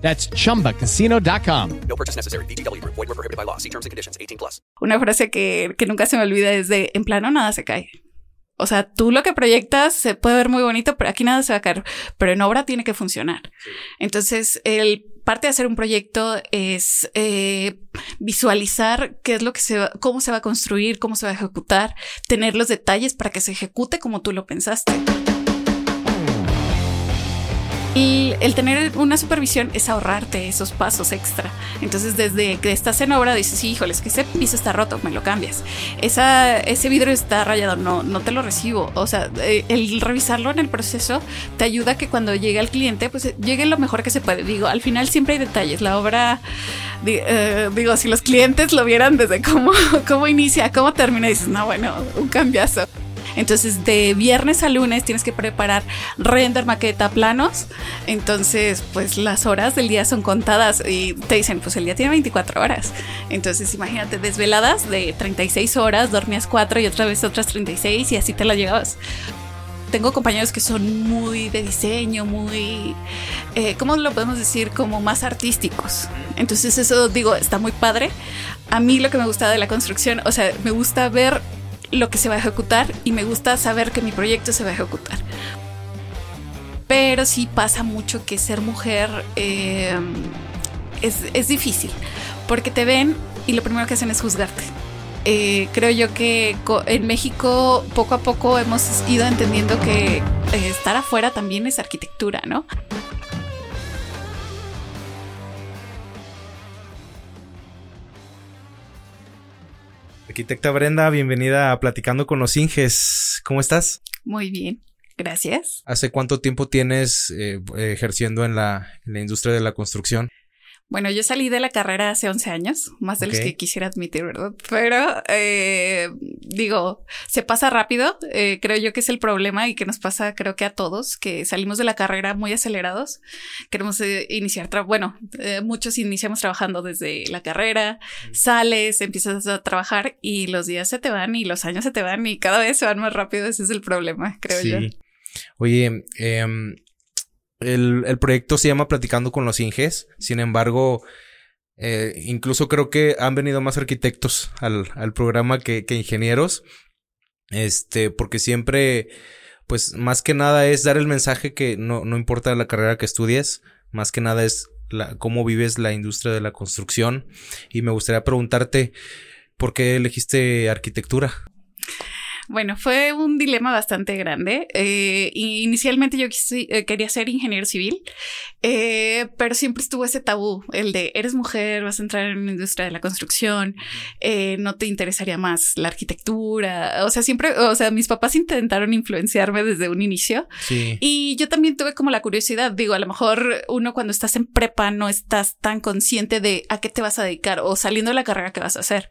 That's chumbacasino.com. No purchase necessary. VGW Group. Void were prohibited by law. See terms and conditions. 18 plus. Una frase que, que nunca se me olvida es de, en plano nada se cae. O sea, tú lo que proyectas se puede ver muy bonito, pero aquí nada se va a caer. Pero en obra tiene que funcionar. Entonces, el parte de hacer un proyecto es eh, visualizar qué es lo que se va, cómo se va a construir, cómo se va a ejecutar, tener los detalles para que se ejecute como tú lo pensaste. Y el tener una supervisión es ahorrarte esos pasos extra. Entonces, desde que estás en obra, dices, sí, híjole, es que ese piso está roto, me lo cambias. Esa, ese vidrio está rayado, no, no te lo recibo. O sea, eh, el revisarlo en el proceso te ayuda a que cuando llegue al cliente, pues llegue lo mejor que se puede. Digo, al final siempre hay detalles. La obra, eh, digo, si los clientes lo vieran desde cómo, cómo inicia, cómo termina, dices, no, bueno, un cambiazo. Entonces, de viernes a lunes tienes que preparar render, maqueta, planos. Entonces, pues las horas del día son contadas y te dicen, pues el día tiene 24 horas. Entonces, imagínate, desveladas de 36 horas, dormías 4 y otra vez otras 36 y así te la llevabas. Tengo compañeros que son muy de diseño, muy, eh, ¿cómo lo podemos decir? Como más artísticos. Entonces eso digo, está muy padre. A mí lo que me gusta de la construcción, o sea, me gusta ver lo que se va a ejecutar y me gusta saber que mi proyecto se va a ejecutar. Pero sí pasa mucho que ser mujer eh, es, es difícil, porque te ven y lo primero que hacen es juzgarte. Eh, creo yo que en México poco a poco hemos ido entendiendo que eh, estar afuera también es arquitectura, ¿no? Arquitecta Brenda, bienvenida a Platicando con los Inges. ¿Cómo estás? Muy bien, gracias. ¿Hace cuánto tiempo tienes eh, ejerciendo en la, en la industria de la construcción? Bueno, yo salí de la carrera hace 11 años, más de los que quisiera admitir, ¿verdad? Pero eh, digo, se pasa rápido. eh, creo yo que es el problema y que nos pasa, creo que a todos, que salimos de la carrera muy acelerados. Queremos eh, iniciar, bueno, eh, muchos iniciamos trabajando desde la carrera, sales, empiezas a trabajar y los días se te van y los años se te van y cada vez se van más rápido. Ese es el problema, creo yo. Oye, em, el, el proyecto se llama Platicando con los Inges. Sin embargo, eh, incluso creo que han venido más arquitectos al, al programa que, que ingenieros. Este, porque siempre, pues más que nada es dar el mensaje que no, no importa la carrera que estudies, más que nada es la, cómo vives la industria de la construcción. Y me gustaría preguntarte, ¿por qué elegiste arquitectura? Bueno, fue un dilema bastante grande. Eh, inicialmente yo eh, quería ser ingeniero civil, eh, pero siempre estuvo ese tabú, el de eres mujer, vas a entrar en la industria de la construcción, eh, no te interesaría más la arquitectura. O sea, siempre, o sea, mis papás intentaron influenciarme desde un inicio. Sí. Y yo también tuve como la curiosidad, digo, a lo mejor uno cuando estás en prepa no estás tan consciente de a qué te vas a dedicar o saliendo de la carrera que vas a hacer.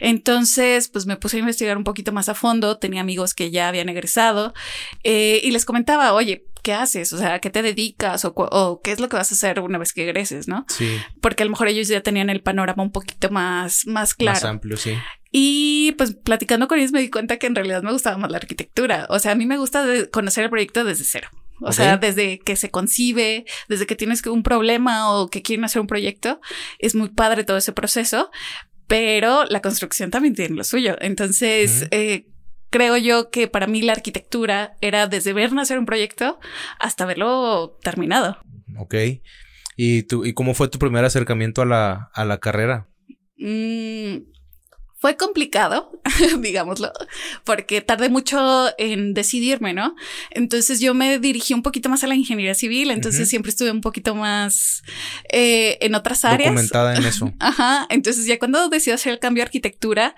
Entonces, pues me puse a investigar un poquito más a fondo, tenía amigos que ya habían egresado eh, y les comentaba, oye, ¿qué haces? O sea, ¿a qué te dedicas? O, qué es lo que vas a hacer una vez que egreses, ¿no? Sí. Porque a lo mejor ellos ya tenían el panorama un poquito más, más claro. Más amplio, sí. Y pues platicando con ellos me di cuenta que en realidad me gustaba más la arquitectura. O sea, a mí me gusta conocer el proyecto desde cero. O sea, desde que se concibe, desde que tienes un problema o que quieren hacer un proyecto, es muy padre todo ese proceso, pero la construcción también tiene lo suyo. Entonces, eh, creo yo que para mí la arquitectura era desde ver nacer un proyecto hasta verlo terminado. Ok. ¿Y, tú, ¿Y cómo fue tu primer acercamiento a la, a la carrera? Mm, fue complicado digámoslo, porque tardé mucho en decidirme, ¿no? Entonces yo me dirigí un poquito más a la ingeniería civil, entonces siempre estuve un poquito más eh, en otras áreas. Documentada en eso. Ajá, entonces ya cuando decidí hacer el cambio a arquitectura,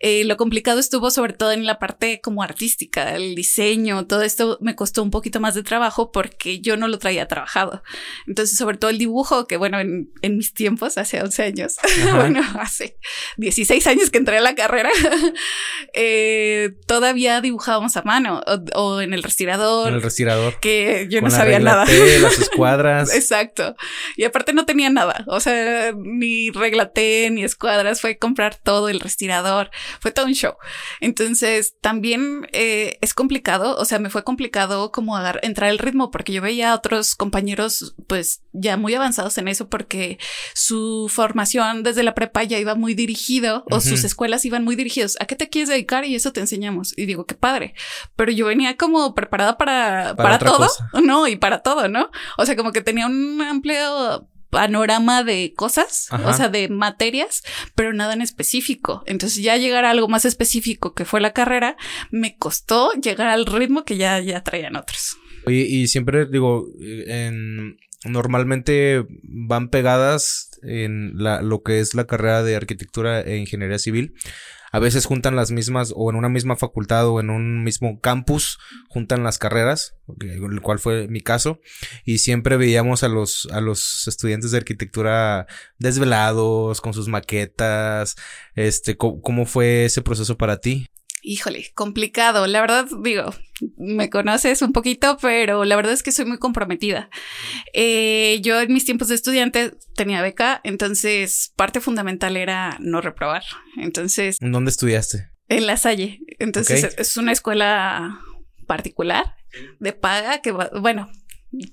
eh, lo complicado estuvo sobre todo en la parte como artística, el diseño, todo esto me costó un poquito más de trabajo porque yo no lo traía trabajado. Entonces, sobre todo el dibujo, que bueno, en, en mis tiempos, hace 11 años, bueno, hace 16 años que entré a la carrera, eh, todavía dibujábamos a mano o, o en el respirador, En el respirador. que yo Con no la sabía regla nada. T, las escuadras. Exacto. Y aparte no tenía nada. O sea, ni regla T, ni escuadras. Fue comprar todo, el respirador. Fue todo un show. Entonces, también eh, es complicado. O sea, me fue complicado como agar- entrar el ritmo porque yo veía a otros compañeros, pues ya muy avanzados en eso porque su formación desde la prepa ya iba muy dirigido o sus escuelas iban muy dirigidos. ¿A qué te quieres dedicar? Y eso te enseñamos. Y digo, qué padre. Pero yo venía como preparada para, Para todo. cosa. No, y para todo, ¿no? O sea, como que tenía un amplio panorama de cosas, Ajá. o sea, de materias, pero nada en específico. Entonces ya llegar a algo más específico que fue la carrera, me costó llegar al ritmo que ya, ya traían otros. Oye, y siempre digo, en, normalmente van pegadas en la, lo que es la carrera de arquitectura e ingeniería civil. A veces juntan las mismas o en una misma facultad o en un mismo campus juntan las carreras, el cual fue mi caso, y siempre veíamos a los a los estudiantes de arquitectura desvelados con sus maquetas, este, co- ¿cómo fue ese proceso para ti? Híjole, complicado. La verdad, digo, me conoces un poquito, pero la verdad es que soy muy comprometida. Eh, yo en mis tiempos de estudiante tenía beca, entonces parte fundamental era no reprobar. Entonces, ¿En dónde estudiaste? En la Salle. Entonces es una escuela particular de paga que, bueno,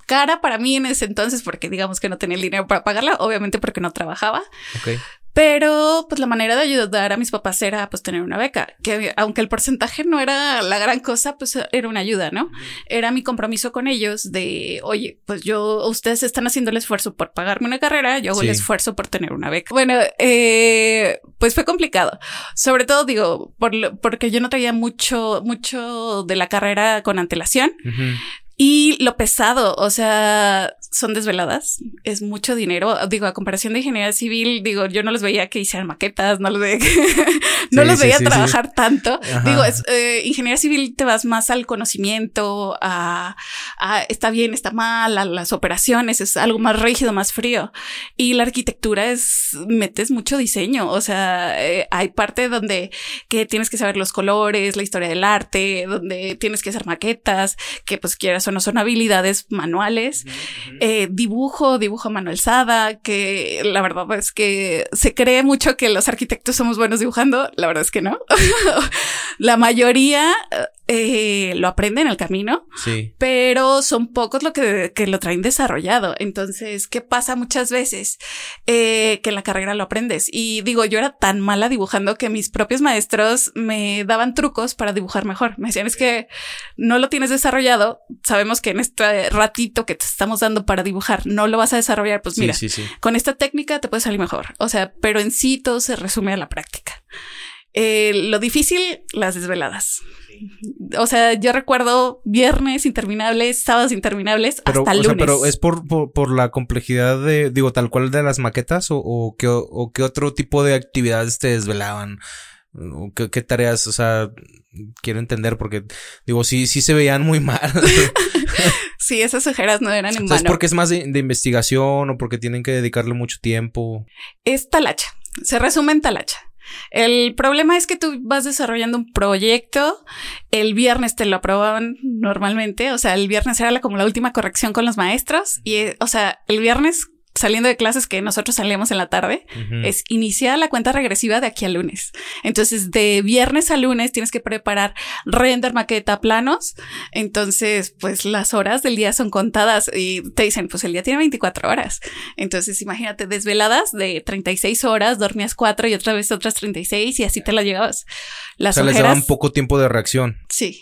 cara para mí en ese entonces porque digamos que no tenía el dinero para pagarla, obviamente porque no trabajaba, Ok. Pero pues la manera de ayudar a mis papás era pues tener una beca, que aunque el porcentaje no era la gran cosa, pues era una ayuda, ¿no? Era mi compromiso con ellos de, oye, pues yo, ustedes están haciendo el esfuerzo por pagarme una carrera, yo hago el esfuerzo por tener una beca. Bueno, eh, pues fue complicado. Sobre todo digo, por, lo- porque yo no traía mucho, mucho de la carrera con antelación. Y lo pesado, o sea, son desveladas, es mucho dinero. Digo, a comparación de ingeniería civil, digo, yo no los veía que hicieran maquetas, no los veía que, no Sí, los sí, veía sí, trabajar tanto. Ajá. Digo, es, eh, ingeniería civil te vas más al conocimiento, a, a está bien, está mal, a las operaciones, es algo más rígido, más frío. Y la arquitectura es, metes mucho diseño, o sea, eh, hay parte donde que tienes que saber los colores, la historia del arte, donde tienes que hacer maquetas, que pues quieras o no son habilidades manuales, eh, dibujo, dibujo a mano alzada, que la verdad es que se cree mucho que los arquitectos somos buenos dibujando, la verdad es que no. la mayoría eh, lo aprende en el camino, Sí. pero son pocos lo que, que lo traen desarrollado. Entonces, ¿qué pasa muchas veces? Eh, que en la carrera lo aprendes. Y digo, yo era tan mala dibujando que mis propios maestros me daban trucos para dibujar mejor. Me decían, es que no lo tienes desarrollado. Sabemos que en este ratito que te estamos dando para dibujar no lo vas a desarrollar. Pues mira, sí, sí, sí. con esta técnica te puede salir mejor. O sea, pero en sí todo se resume a la práctica. Eh, lo difícil, las desveladas. O sea, yo recuerdo viernes interminables, sábados interminables, Pero, hasta o lunes. sea, pero es por, por, por la complejidad de, digo, tal cual de las maquetas o, o, qué, o qué otro tipo de actividades te desvelaban. ¿O qué, qué tareas? O sea, quiero entender porque, digo, sí, sí se veían muy mal. Sí, esas ojeras no eran en Entonces, vano. porque es más de, de investigación o porque tienen que dedicarle mucho tiempo. Es talacha. Se resume en talacha. El problema es que tú vas desarrollando un proyecto, el viernes te lo aprobaban normalmente, o sea, el viernes era la- como la última corrección con los maestros y, eh, o sea, el viernes saliendo de clases que nosotros salíamos en la tarde, es iniciar la cuenta regresiva de aquí al lunes. Entonces, de viernes a lunes tienes que preparar render, maqueta, planos. Entonces, pues las horas del día son contadas y te dicen, pues el día tiene 24 horas. Entonces, imagínate desveladas de 36 horas, dormías 4 y otra vez otras 36 y así te la llevabas. o Las sea, les ojeras. daban poco tiempo de reacción. Sí.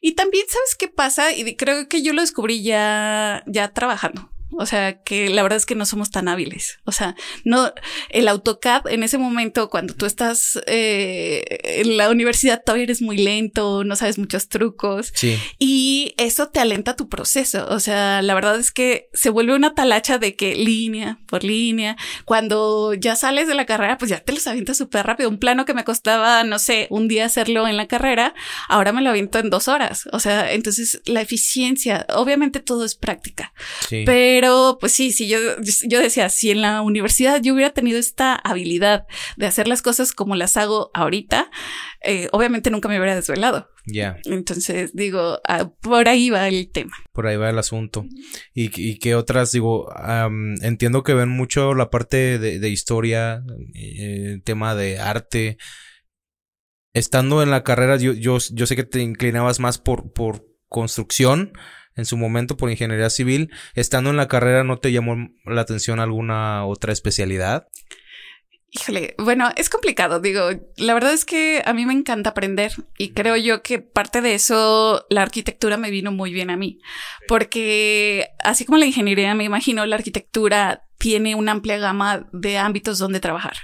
Y también, ¿sabes qué pasa? Y creo que yo lo descubrí ya, ya trabajando. O sea, que la verdad es que no somos tan hábiles. O sea, no, el AutoCAD en ese momento, cuando tú estás eh, en la universidad, todavía eres muy lento, no sabes muchos trucos. Sí. Y eso te alenta tu proceso. O sea, la verdad es que se vuelve una talacha de que línea por línea. Cuando ya sales de la carrera, pues ya te los avientas súper rápido. Un plano que me costaba, no sé, un día hacerlo en la carrera, ahora me lo aviento en dos horas. O sea, entonces la eficiencia, obviamente todo es práctica. Sí. Pero pues sí, sí, yo, yo decía, si en la universidad yo hubiera tenido esta habilidad de hacer las cosas como las hago ahorita, eh, obviamente nunca me hubiera desvelado. Ya. Entonces digo, ah, por ahí va el tema. Por ahí va el asunto. Y, y que otras, digo, am, entiendo que ven mucho la parte de, de historia, eh, tema de arte. Estando en la carrera, yo, yo, yo sé que te inclinabas más por, por construcción, en su momento por ingeniería civil. Estando en la carrera, ¿no te llamó la atención alguna otra especialidad? Híjole, bueno, es complicado, digo, la verdad es que a mí me encanta aprender y creo yo que parte de eso la arquitectura me vino muy bien a mí, porque así como la ingeniería, me imagino, la arquitectura tiene una amplia gama de ámbitos donde trabajar.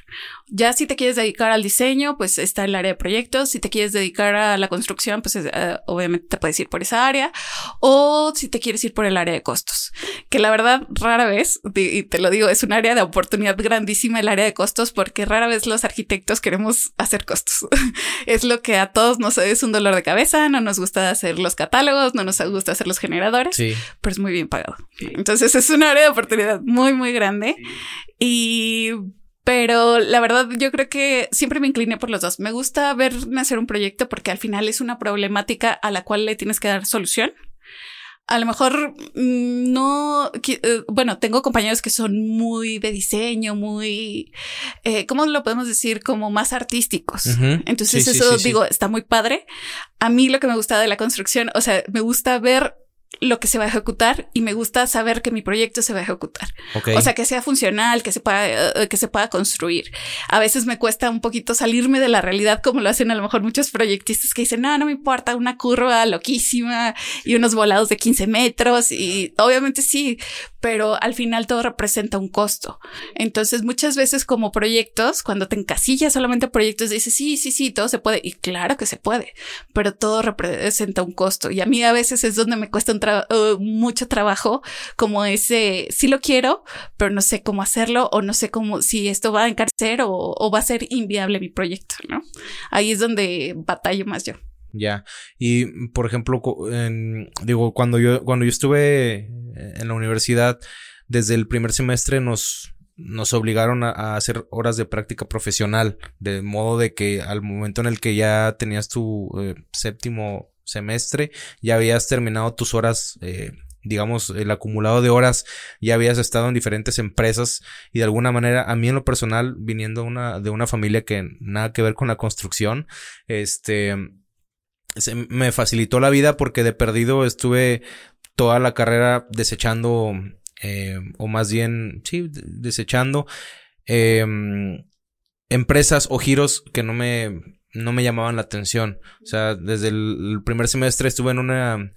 Ya si te quieres dedicar al diseño, pues está el área de proyectos. Si te quieres dedicar a la construcción, pues eh, obviamente te puedes ir por esa área. O si te quieres ir por el área de costos, que la verdad rara vez, y te lo digo, es un área de oportunidad grandísima el área de costos porque rara vez los arquitectos queremos hacer costos. es lo que a todos nos es un dolor de cabeza, no nos gusta hacer los catálogos, no nos gusta hacer los generadores, Sí. pero es muy bien pagado. Entonces es un área de oportunidad muy, muy grande. Y, pero la verdad, yo creo que siempre me incliné por los dos. Me gusta ver nacer un proyecto porque al final es una problemática a la cual le tienes que dar solución. A lo mejor mm, no, eh, bueno, tengo compañeros que son muy de diseño, muy, eh, ¿cómo lo podemos decir? Como más artísticos. Entonces sí, eso sí, sí. digo, está muy padre. A mí lo que me gusta de la construcción, o sea, me gusta ver lo que se va a ejecutar y me gusta saber que mi proyecto se va a ejecutar. Ok. O sea, que sea funcional, que se pueda, eh, que se pueda construir. A veces me cuesta un poquito salirme de la realidad, como lo hacen a lo mejor muchos proyectistas que dicen, no, no me importa, una curva loquísima y unos volados de 15 metros. Y obviamente sí, pero al final todo representa un costo. Entonces, muchas veces como proyectos, cuando te encasillas solamente a proyectos, dices, sí, sí, sí, todo se puede. Y claro que se puede, pero todo representa un costo. Y a mí a veces es donde me cuesta un eh, mucho trabajo, como ese, sí lo quiero, pero no sé cómo hacerlo o no sé cómo, si esto va a encarecer o, o va a ser inviable mi proyecto, ¿no? Ahí es donde batallo más yo. Ya. Y, por ejemplo, digo, cuando yo, cuando yo estuve en la universidad, desde el primer semestre nos, nos obligaron a, a hacer horas de práctica profesional, de modo de que al momento en el que ya tenías tu eh, séptimo semestre, ya habías terminado tus horas, eh, digamos, el acumulado de horas, ya habías estado en diferentes empresas y de alguna manera, a mí en lo personal, viniendo una, de una familia que nada que ver con la construcción, este, se me facilitó la vida porque de perdido estuve toda la carrera desechando, eh, o más bien, sí, de- desechando eh, empresas o giros que no me, no me llamaban la atención. O sea, desde el, primer semestre estuve en una,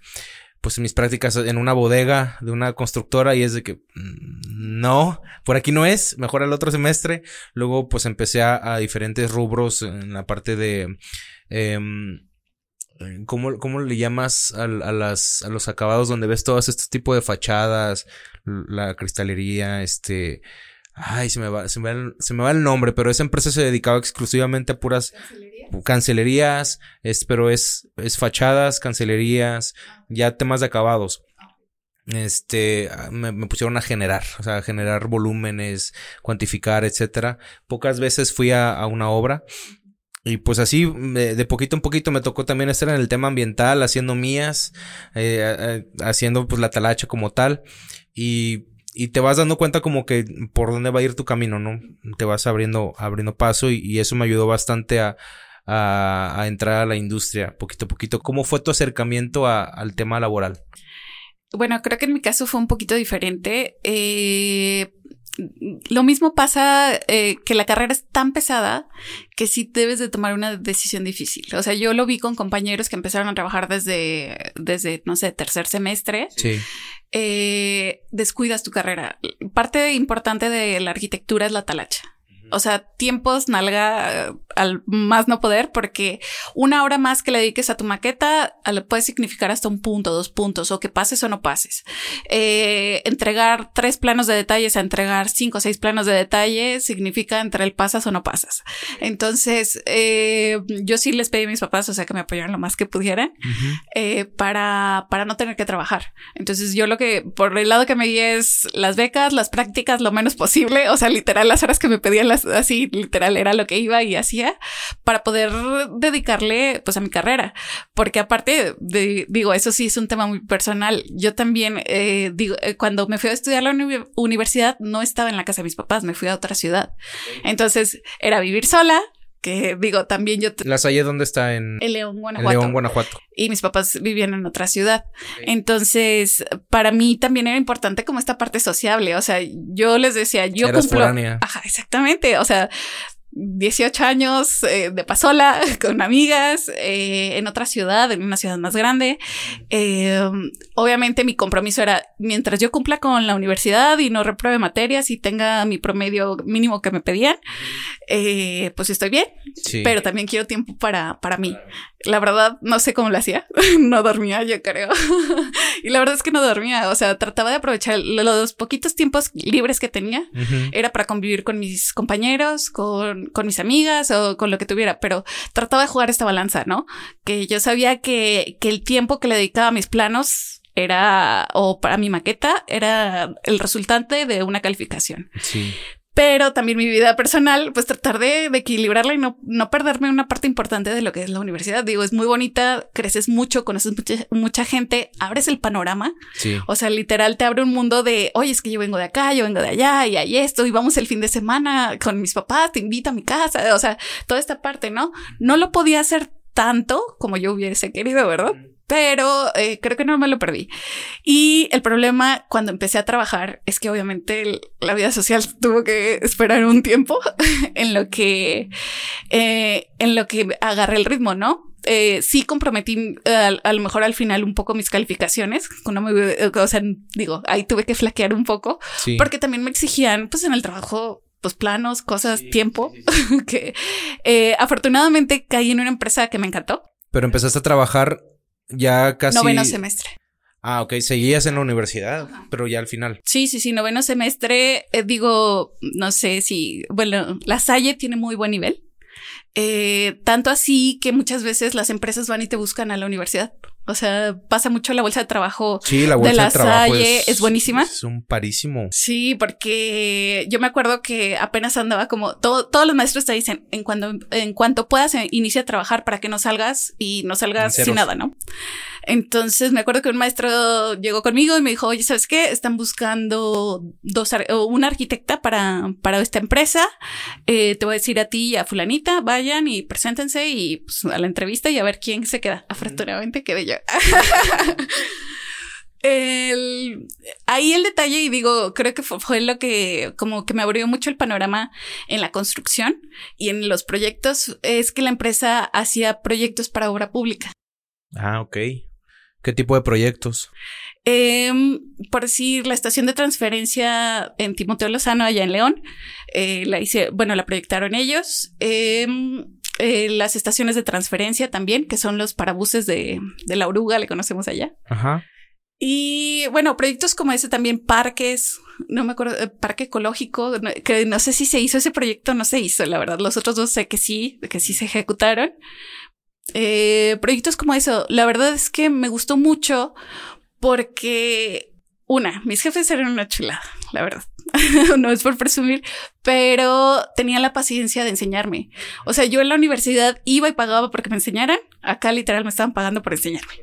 pues en mis prácticas en una bodega de una constructora y es de que mm, no, por aquí no es, mejor el otro semestre. Luego pues empecé a, diferentes rubros en la parte de... em, ¿Cómo, ¿Cómo le llamas al- a, las, a los acabados donde ves todos estos tipos de fachadas? La cristalería, este... Ay, se me va, se me va, el, se me va el nombre, pero esa empresa se dedicaba exclusivamente a puras cancelerías, es, pero es, es fachadas, cancelerías, ya temas de acabados. Este, ah, me, me pusieron a generar, o sea, a generar volúmenes, cuantificar, etcétera. Pocas veces fui a, a una obra. Y pues así, de, de poquito en poquito me tocó también estar en el tema ambiental, haciendo mías, eh, eh, haciendo pues la talacha como tal. Y, y te vas dando cuenta como que por dónde va a ir tu camino, ¿no? Te vas abriendo, abriendo paso y, eso me ayudó bastante a, a, entrar a la industria poquito a poquito. ¿Cómo fue tu acercamiento al tema laboral? Bueno, creo que en mi caso fue un poquito diferente. Eh, lo mismo pasa eh, que la carrera es tan pesada que sí debes de tomar una decisión difícil. O sea, yo lo vi con compañeros que empezaron a trabajar desde, desde no sé, tercer semestre. Sí. Eh, descuidas tu carrera. Parte importante de la arquitectura es la talacha. O sea, tiempos nalga al más no poder, porque una hora más que le dediques a tu maqueta puede significar hasta un punto, dos puntos, o que pases o no pases. Eh, entregar tres planos de detalles a entregar cinco o seis planos de detalle significa entre el pasas o no pasas. Entonces, eh, yo sí les pedí a mis papás, o sea, que me apoyaran lo más que pudieran eh, para, para no tener que trabajar. Entonces, yo lo que, por el lado que me di es las becas, las prácticas, lo menos posible, o sea, literal, las horas que me pedían las así literal era lo que iba y hacía para poder dedicarle pues a mi carrera. Porque aparte de, digo, eso sí es un tema muy personal. Yo también, eh, digo, eh, cuando me fui a estudiar a la uni universidad, no estaba en la casa de mis papás, me fui a otra ciudad. Entonces era vivir sola, que digo, también yo... ¿La Salle dónde está? En, en León, Guanajuato. En León, Guanajuato. Y mis papás vivían en otra ciudad. Entonces, para mí también era importante como esta parte sociable. O sea, yo les decía, yo Eras cumplo... foránea. Ajá, exactamente. O sea, 18 años eh, de pasola con amigas eh, en otra ciudad, en una ciudad más grande. Eh, obviamente mi compromiso era, mientras yo cumpla con la universidad y no repruebe materias y tenga mi promedio mínimo que me pedían, eh, pues estoy bien, Sí. pero también quiero tiempo para, para mí. La verdad, no sé cómo lo hacía. no dormía, yo creo. y la verdad es que no dormía. O sea, trataba de aprovechar los poquitos tiempos libres que tenía. Era para convivir con mis compañeros, con, con mis amigas o con lo que tuviera, pero trataba de jugar esta balanza, ¿no? Que yo sabía que, que el tiempo que le dedicaba a mis planos era, o para mi maqueta, era el resultante de una calificación Sí. Pero también mi vida personal, pues tratar de, de equilibrarla y no, no perderme una parte importante de lo que es la universidad. Digo, es muy bonita, creces mucho, conoces mucha, mucha gente, abres el panorama. Sí. O sea, literal te abre un mundo de, oye, es que yo vengo de acá, yo vengo de allá y hay esto y vamos el fin de semana con mis papás, te invito a mi casa. O sea, toda esta parte, ¿no? No lo podía hacer tanto como yo hubiese querido, ¿verdad? Pero eh, creo que no me lo perdí. Y el problema cuando empecé a trabajar es que obviamente el- la vida social tuvo que esperar un tiempo en lo que, eh, en lo que agarré el ritmo, ¿no? Eh, sí comprometí eh, a, lo mejor al final un poco mis calificaciones, no me- o sea, digo, ahí tuve que flaquear un poco Sí. porque también me exigían, pues en el trabajo, pues planos, cosas, tiempo, que eh, afortunadamente caí en una empresa que me encantó, Pero empezaste a trabajar ya casi. noveno semestre. Ah, ok. Seguías en la universidad, pero ya al final. Sí, sí, sí, noveno semestre, eh, digo, no sé si, bueno, la Salle tiene muy buen nivel. Eh, tanto así que muchas veces las empresas van y te buscan a la universidad. O sea, pasa mucho la bolsa de trabajo. Sí, la bolsa de, La trabajo Salle es, es buenísima. Es un parísimo. Sí, porque yo me acuerdo que apenas andaba como todo, todos los maestros te dicen en cuando en cuanto puedas eh, inicia a trabajar para que no salgas y no salgas sin nada, ¿no? Entonces me acuerdo que un maestro llegó conmigo y me dijo, oye, ¿sabes qué? Están buscando dos ar- o una arquitecta para, para esta empresa. Eh, te voy a decir a ti y a fulanita, vayan y preséntense y pues, a la entrevista y a ver quién se queda. Afortunadamente quedé yo. El, ahí el detalle, y digo, creo que fue, fue lo que como que me abrió mucho el panorama en la construcción y en los proyectos, es que la empresa hacía proyectos para obra pública. Ah, ok. ¿Qué tipo de proyectos? Em, por decir, la estación de transferencia en Timoteo Lozano, allá en León, eh, la hice, bueno, la proyectaron ellos. Em, eh, las estaciones de transferencia también, que son los parabuses de, de la oruga, le conocemos allá. Ajá. Y bueno, proyectos como ese también, parques, no me acuerdo, eh, parque ecológico, no- que no sé si se hizo ese proyecto, no se hizo, la verdad. Los otros dos sé que sí, que sí se ejecutaron. Eh, proyectos como eso, la verdad es que me gustó mucho porque, una, mis jefes eran una chulada, la verdad. no es por presumir, pero tenían la paciencia de enseñarme. O sea, yo en la universidad iba y pagaba porque me enseñaran. Acá literal me estaban pagando por enseñarme.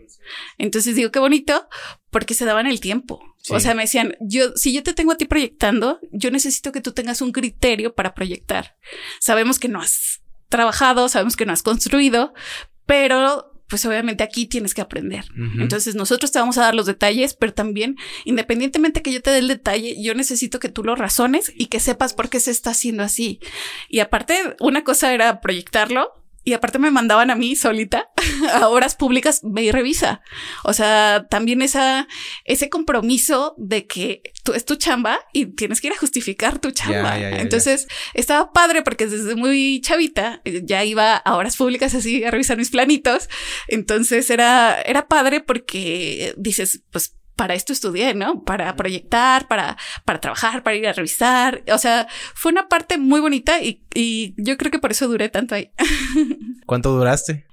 Entonces digo, qué bonito, porque se daban el tiempo. O sea, me decían, yo, si yo te tengo a ti proyectando, yo necesito que tú tengas un criterio para proyectar. Sabemos que no has trabajado, sabemos que no has construido, pero pues obviamente aquí tienes que aprender. Entonces nosotros te vamos a dar los detalles, pero también independientemente que yo te dé el detalle, yo necesito que tú lo razones y que sepas por qué se está haciendo así. Y aparte, una cosa era proyectarlo. Y aparte me mandaban a mí solita a horas públicas, ve y revisa. O sea, también esa, ese compromiso de que tú es tu chamba y tienes que ir a justificar tu chamba. Entonces estaba padre porque desde muy chavita eh, ya iba a horas públicas así a revisar mis planitos. Entonces era, era padre porque dices, pues para esto estudié, ¿no? Para proyectar, para, para trabajar, para ir a revisar. O sea, fue una parte muy bonita y, y yo creo que por eso duré tanto ahí. ¿Cuánto duraste?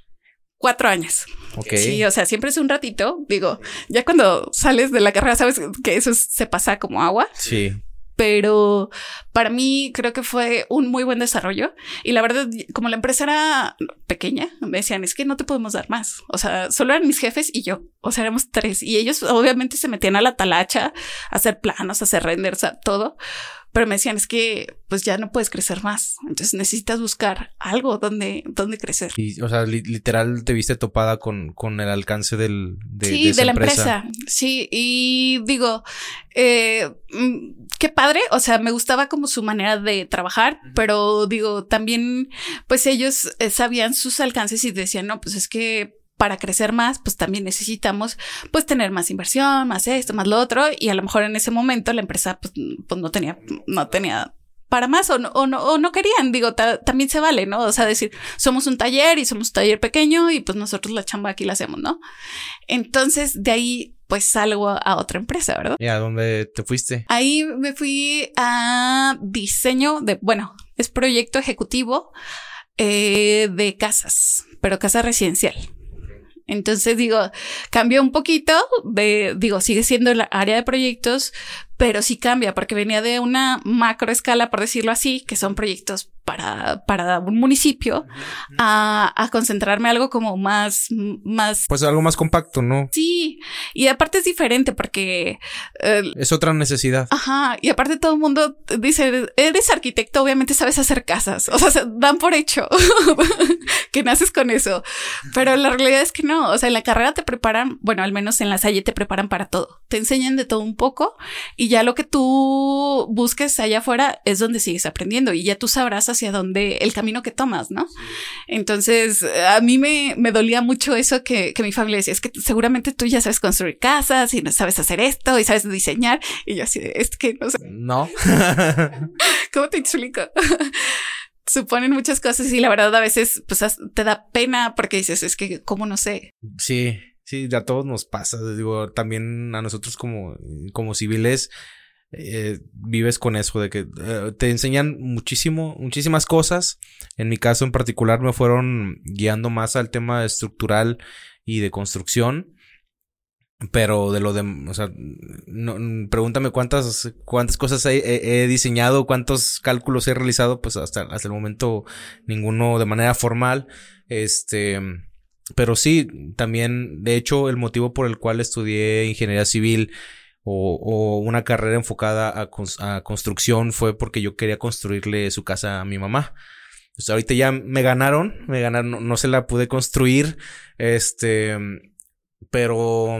Cuatro años. Ok. Sí, o sea, siempre es un ratito. Digo, ya cuando sales de la carrera sabes que eso es- se pasa como agua, Sí. Pero para mí creo que fue un muy buen desarrollo. Y la verdad, como la empresa era pequeña, me decían, es que no te podemos dar más. O sea, solo eran mis jefes y yo. O sea, éramos tres. Y ellos obviamente se metían a la talacha, a hacer planos, a hacer renders, a todo. Pero me decían, es que pues ya no puedes crecer más. Entonces necesitas buscar algo donde, donde crecer. Y, o sea, li- literal te viste topada con, con el alcance del, de, sí, de esa de la empresa. Sí, y digo, eh, mm, qué padre, o sea, me gustaba como su manera de trabajar, pero digo, también, pues ellos eh, sabían sus alcances y decían, no, pues es que para crecer más, pues también necesitamos pues tener más inversión, más esto, más lo otro, y a lo mejor en ese momento la empresa pues, pues no tenía, no tenía para más o no, o no, o no querían, digo, ta- también se vale, ¿no? O sea, decir, somos un taller y somos un taller pequeño y pues nosotros la chamba aquí la hacemos, ¿no? Entonces, de ahí, pues salgo a, otra empresa, ¿verdad? ¿Y a dónde te fuiste? Ahí me fui a diseño de, bueno, es proyecto ejecutivo eh, de casas, pero casa residencial. Entonces digo, cambió un poquito de, digo, sigue siendo la área de proyectos, pero sí cambia porque venía de una macro escala, por decirlo así, que son proyectos para, para un municipio, a, a concentrarme algo como más, más, Pues algo más compacto, ¿no? sí, y aparte es diferente porque eh, Es otra necesidad. Ajá, y aparte todo el mundo dice, eres arquitecto, obviamente sabes hacer casas, o sea, se dan por hecho que naces con eso, pero la realidad es que no, o sea, en la carrera te preparan, bueno, al menos en la Salle te preparan para todo, te enseñan de todo un poco y ya lo que tú busques allá afuera es donde sigues aprendiendo y ya tú sabrás hacia dónde el camino que tomas, ¿no? Entonces, a mí me, me dolía mucho eso que, que mi familia decía, es que seguramente tú ya sabes construir casas y no sabes hacer esto y sabes diseñar. Y yo así, es que no sé, No. ¿cómo te explico? Suponen muchas cosas y la verdad a veces pues te da pena porque dices, es que, ¿cómo no sé? sí, sí, a todos nos pasa. Digo, también a nosotros como, como civiles. Eh, vives con eso de que eh, te enseñan muchísimo, muchísimas cosas. En mi caso en particular me fueron guiando más al tema estructural y de construcción. Pero de lo de, o sea, no, pregúntame cuántas, cuántas cosas he diseñado, cuántos cálculos he realizado, pues hasta, hasta el momento ninguno de manera formal. Este, pero sí, también, de hecho, el motivo por el cual estudié ingeniería civil o, o una carrera enfocada a, a construcción fue porque yo quería construirle su casa a mi mamá. Pues ahorita ya me ganaron, me ganaron, no, no se la pude construir, este, pero,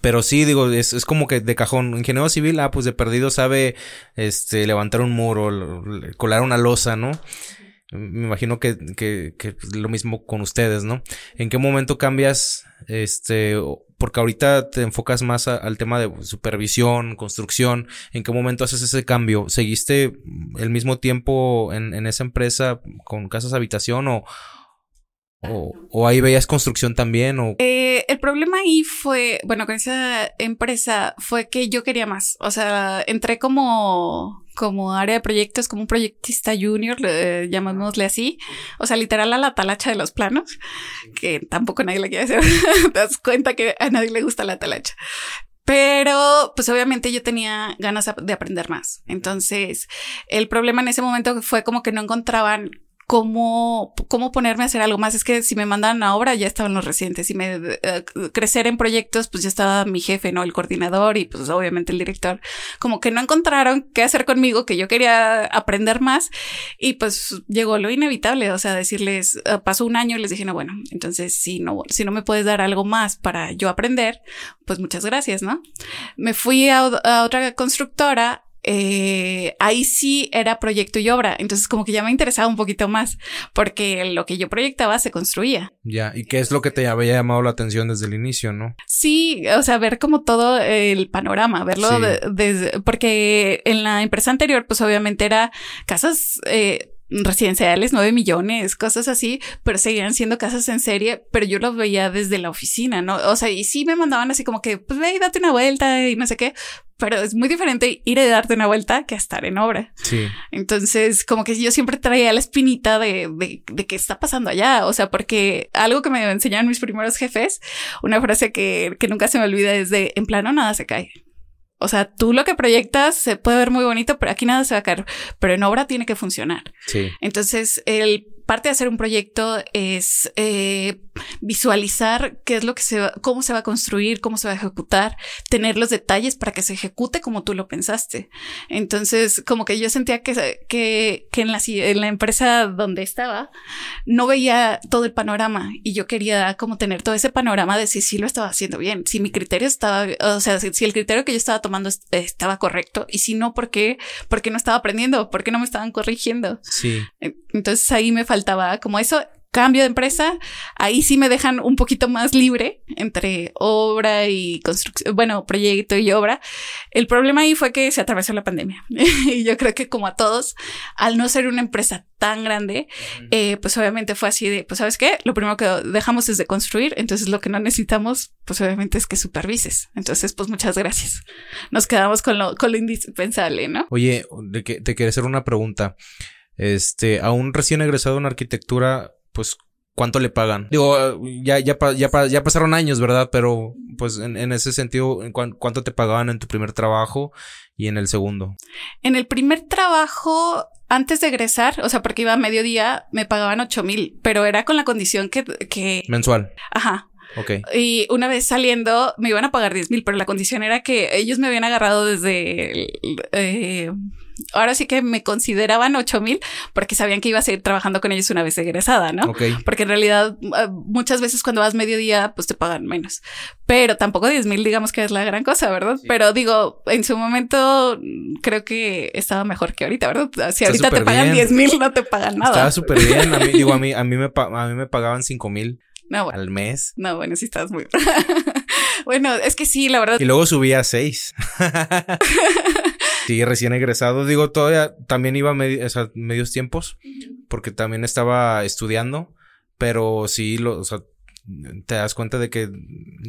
pero sí, digo, es, es como que de cajón, ingeniero civil, ah, pues de perdido sabe, este, levantar un muro, colar una losa, ¿no? Me imagino que, que, que lo mismo con ustedes, ¿no? ¿En qué momento cambias, este, porque ahorita te enfocas más a- al tema de supervisión, construcción, ¿en qué momento haces ese cambio? ¿Seguiste el mismo tiempo en, en esa empresa con casas habitación o, o, o ahí veías construcción también o Eh, el problema ahí fue, bueno, con esa empresa fue que yo quería más. O sea, entré como, como área de proyectos, como un proyectista junior, le- llamémosle así. O sea, literal a la talacha de los planos, que tampoco nadie le quiere hacer. Te das cuenta que a nadie le gusta la talacha. Pero, pues obviamente yo tenía ganas de aprender más. Entonces, el problema en ese momento fue como que no encontraban cómo, cómo ponerme a hacer algo más. Es que si me mandan a obra ya estaban los recientes. Si me eh, crecer en proyectos, pues ya estaba mi jefe, ¿no? El coordinador y pues obviamente el director. Como que no encontraron qué hacer conmigo, que yo quería aprender más. Y pues llegó lo inevitable. O sea, decirles, eh, pasó un año y les dije, no, bueno, entonces si no, si no me puedes dar algo más para yo aprender, pues muchas gracias, ¿no? Me fui a, a otra constructora eh, ahí sí era proyecto y obra. Entonces como que ya me interesaba un poquito más porque lo que yo proyectaba se construía. Ya, ¿y qué es lo que te había llamado la atención desde el inicio, no? Sí, o sea, ver como todo el panorama, verlo desde, porque en la empresa anterior pues obviamente era casas... Eh, residenciales, nueve millones, cosas así, pero seguían siendo casas en serie, pero yo los veía desde la oficina, ¿no? O sea, y sí me mandaban así como que, pues ve y date una vuelta y no sé qué, pero es muy diferente ir a darte una vuelta que estar en obra. Sí. Entonces, como que yo siempre traía la espinita de, de, de qué está pasando allá. O sea, porque algo que me enseñaron mis primeros jefes, una frase que, que nunca se me olvida es de en plano nada se cae. O sea, tú lo que proyectas se puede ver muy bonito, pero aquí nada se va a caer. Pero en obra tiene que funcionar. Sí. Entonces, el parte de hacer un proyecto es eh, visualizar qué es lo que se va, cómo se va a construir, cómo se va a ejecutar, tener los detalles para que se ejecute como tú lo pensaste. Entonces, como que yo sentía que, que, que en, la, en la empresa donde estaba no veía todo el panorama y yo quería como tener todo ese panorama de si sí lo estaba haciendo bien, si mi criterio estaba, o sea, si, el criterio que yo estaba tomando estaba correcto y si no, ¿por qué? ¿Por qué no estaba aprendiendo? ¿Por qué no me estaban corrigiendo? Sí. Entonces ahí me faltaba como eso cambio de empresa, ahí sí me dejan un poquito más libre entre obra y construcción, bueno, proyecto y obra. El problema ahí fue que se atravesó la pandemia y yo creo que como a todos, al no ser una empresa tan grande, eh, pues obviamente fue así de, pues sabes qué, lo primero que dejamos es de construir, entonces lo que no necesitamos, pues obviamente es que supervises. Entonces, pues muchas gracias. Nos quedamos con lo, con lo indispensable, ¿no? Oye, te quiero hacer una pregunta. Este, a un recién egresado en arquitectura, pues, ¿cuánto le pagan? Digo, ya, ya, ya, ya pasaron años, ¿verdad? Pero, pues, en, en ese sentido, ¿cuánto te pagaban en tu primer trabajo y en el segundo? En el primer trabajo, antes de egresar, o sea, porque iba a mediodía, me pagaban ocho mil, pero era con la condición que, que... Mensual. Ajá. Ok. Y una vez saliendo me iban a pagar 10 mil, pero la condición era que ellos me habían agarrado desde... Eh, ahora sí que me consideraban 8 mil porque sabían que iba a seguir trabajando con ellos una vez egresada, ¿no? Ok. Porque en realidad eh, muchas veces cuando vas mediodía pues te pagan menos. Pero tampoco 10 mil digamos que es la gran cosa, ¿verdad? Pero digo, en su momento creo que estaba mejor que ahorita, ¿verdad? Si ahorita te pagan 10 mil no te pagan nada. Estaba súper bien. A mí, digo, a mí, a mí me, a mí me pagaban 5 mil. No, bueno. Al mes. No, bueno, sí estás muy. bueno, es que sí, la verdad. Y luego subí a seis. sí, recién egresado. Digo, todavía también iba a medios tiempos, porque también estaba estudiando, pero sí, lo, o sea, te das cuenta de que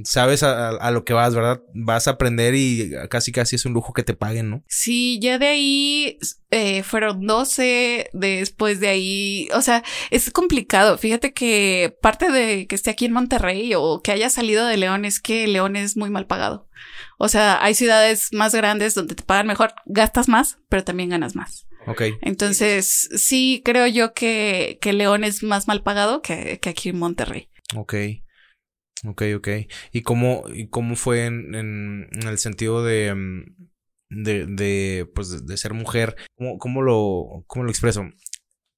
sabes a, lo que vas, ¿verdad? Vas a aprender y casi casi es un lujo que te paguen, ¿no? Sí, ya de ahí eh, fueron 12, después de ahí, o sea, es complicado. Fíjate que parte de que esté aquí en Monterrey o que haya salido de León es que León es muy mal pagado. O sea, hay ciudades más grandes donde te pagan mejor, gastas más, pero también ganas más. Ok. Entonces, sí, creo yo que, que León es más mal pagado que, que aquí en Monterrey. Ok. Ok, ok. ¿Y cómo, y cómo fue en, en, el sentido de, mm, de, de, pues, de ser mujer? ¿Cómo, cómo, lo, cómo lo expreso?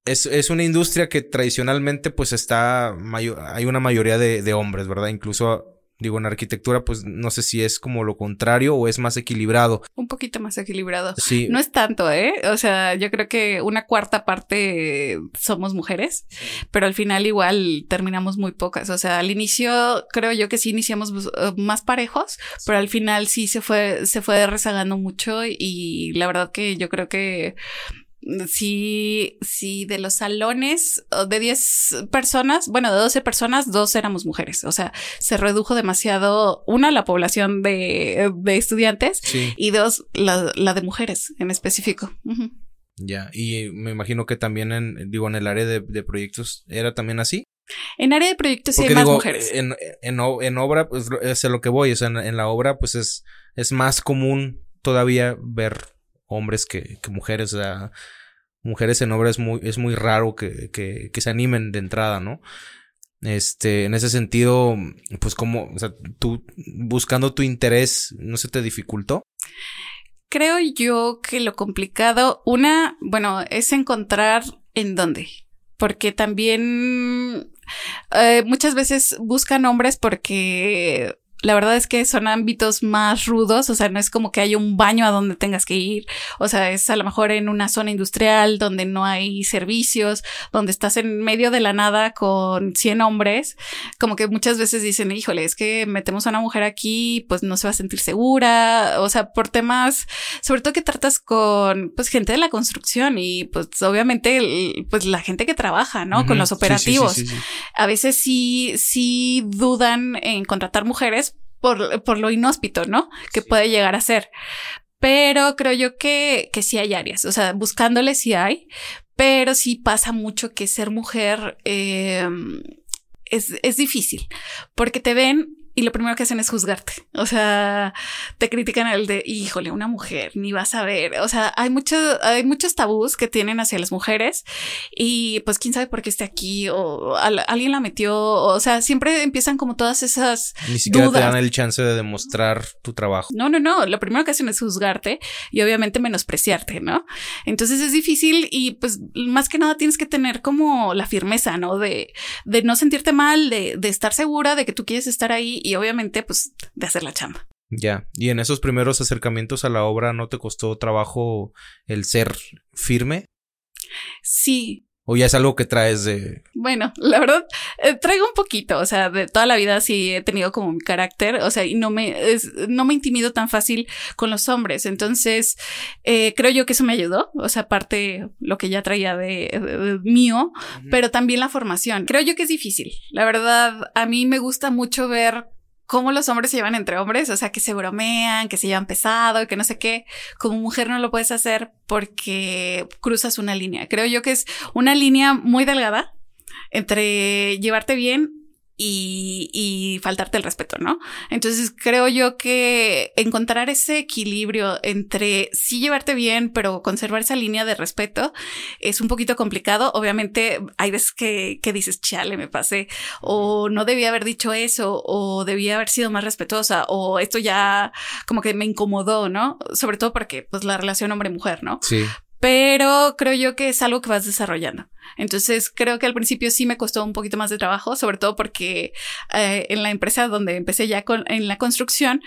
Es, es una industria que tradicionalmente pues está, hay una mayoría de, de hombres, ¿verdad? Incluso Digo, en arquitectura, pues no sé si es como lo contrario o es más equilibrado. Un poquito más equilibrado. Sí. No es tanto, ¿eh? O sea, yo creo que una cuarta parte somos mujeres, pero al final igual terminamos muy pocas. O sea, al inicio creo yo que sí iniciamos eh, más parejos, pero al final sí se fue, se fue rezagando mucho y la verdad que yo creo que sí, sí, de los salones de 10 personas, bueno, de 12 personas, dos éramos mujeres. O sea, se redujo demasiado, una, la población de, de estudiantes y dos, la, la, de mujeres en específico. Ya, y me imagino que también en, digo, en el área de, de proyectos era también así. En área de proyectos sí hay más mujeres. En, en, en, obra, pues es a lo que voy, o sea, en, en la obra, pues es, es más común todavía ver hombres que, que mujeres. O sea, mujeres en obra es muy, es muy raro que, que, que se animen de entrada, ¿no? Este, en ese sentido, pues como, o sea, tú buscando tu interés, ¿no se te dificultó? Creo yo que lo complicado, una, bueno, es encontrar en dónde, porque también eh, muchas veces buscan hombres porque la verdad es que son ámbitos más rudos, o sea, no es como que hay un baño a donde tengas que ir, o sea, es a lo mejor en una zona industrial donde no hay servicios, donde estás en medio de la nada con 100 hombres, como que muchas veces dicen, híjole, es que metemos a una mujer aquí, pues no se va a sentir segura, o sea, por temas, sobre todo que tratas con, pues, gente de la construcción y, pues, obviamente, pues, la gente que trabaja, ¿no? Con los operativos. Sí, sí, sí, a veces sí, sí dudan en contratar mujeres por, por lo inhóspito, ¿no? Que puede llegar a ser. Pero creo yo que, que sí hay áreas, o sea, buscándole sí hay, pero sí pasa mucho que ser mujer eh, es, es difícil, porque te ven y lo primero que hacen es juzgarte. O sea, te critican el de, híjole, una mujer, ni vas a ver. O sea, hay muchos, hay muchos tabús que tienen hacia las mujeres y pues quién sabe por qué esté aquí o alguien la metió. O sea, siempre empiezan como todas esas. Ni siquiera te dan el chance de demostrar tu trabajo. No, no, no. Lo primero que hacen es juzgarte y obviamente menospreciarte, ¿no? Entonces es difícil y pues más que nada tienes que tener como la firmeza, ¿no? De, de no sentirte mal, de, de estar segura de que tú quieres estar ahí y obviamente pues de hacer la chamba. Ya, y en esos primeros acercamientos a la obra no te costó trabajo el ser firme? Sí, ¿O ya es algo que traes de...? Bueno, la verdad, eh, traigo un poquito, o sea, de toda la vida sí he tenido como mi carácter, o sea, y no me, no me intimido tan fácil con los hombres, entonces eh, creo yo que eso me ayudó, o sea, aparte lo que ya traía de, mío, pero también la formación. Creo yo que es difícil, la verdad, a mí me gusta mucho ver cómo los hombres se llevan entre hombres, o sea, que se bromean, que se llevan pesado, que no sé qué. Como mujer no lo puedes hacer porque cruzas una línea. Creo yo que es una línea muy delgada entre llevarte bien y, y, faltarte el respeto, ¿no? Entonces creo yo que encontrar ese equilibrio entre sí llevarte bien, pero conservar esa línea de respeto es un poquito complicado. Obviamente hay veces que, que dices, chale, me pasé, o no debía haber dicho eso, o debía haber sido más respetuosa, o esto ya como que me incomodó, ¿no? Sobre todo porque pues la relación hombre-mujer, ¿no? Sí. Pero creo yo que es algo que vas desarrollando. Entonces creo que al principio sí me costó un poquito más de trabajo, sobre todo porque eh, en la empresa donde empecé ya con, en la construcción,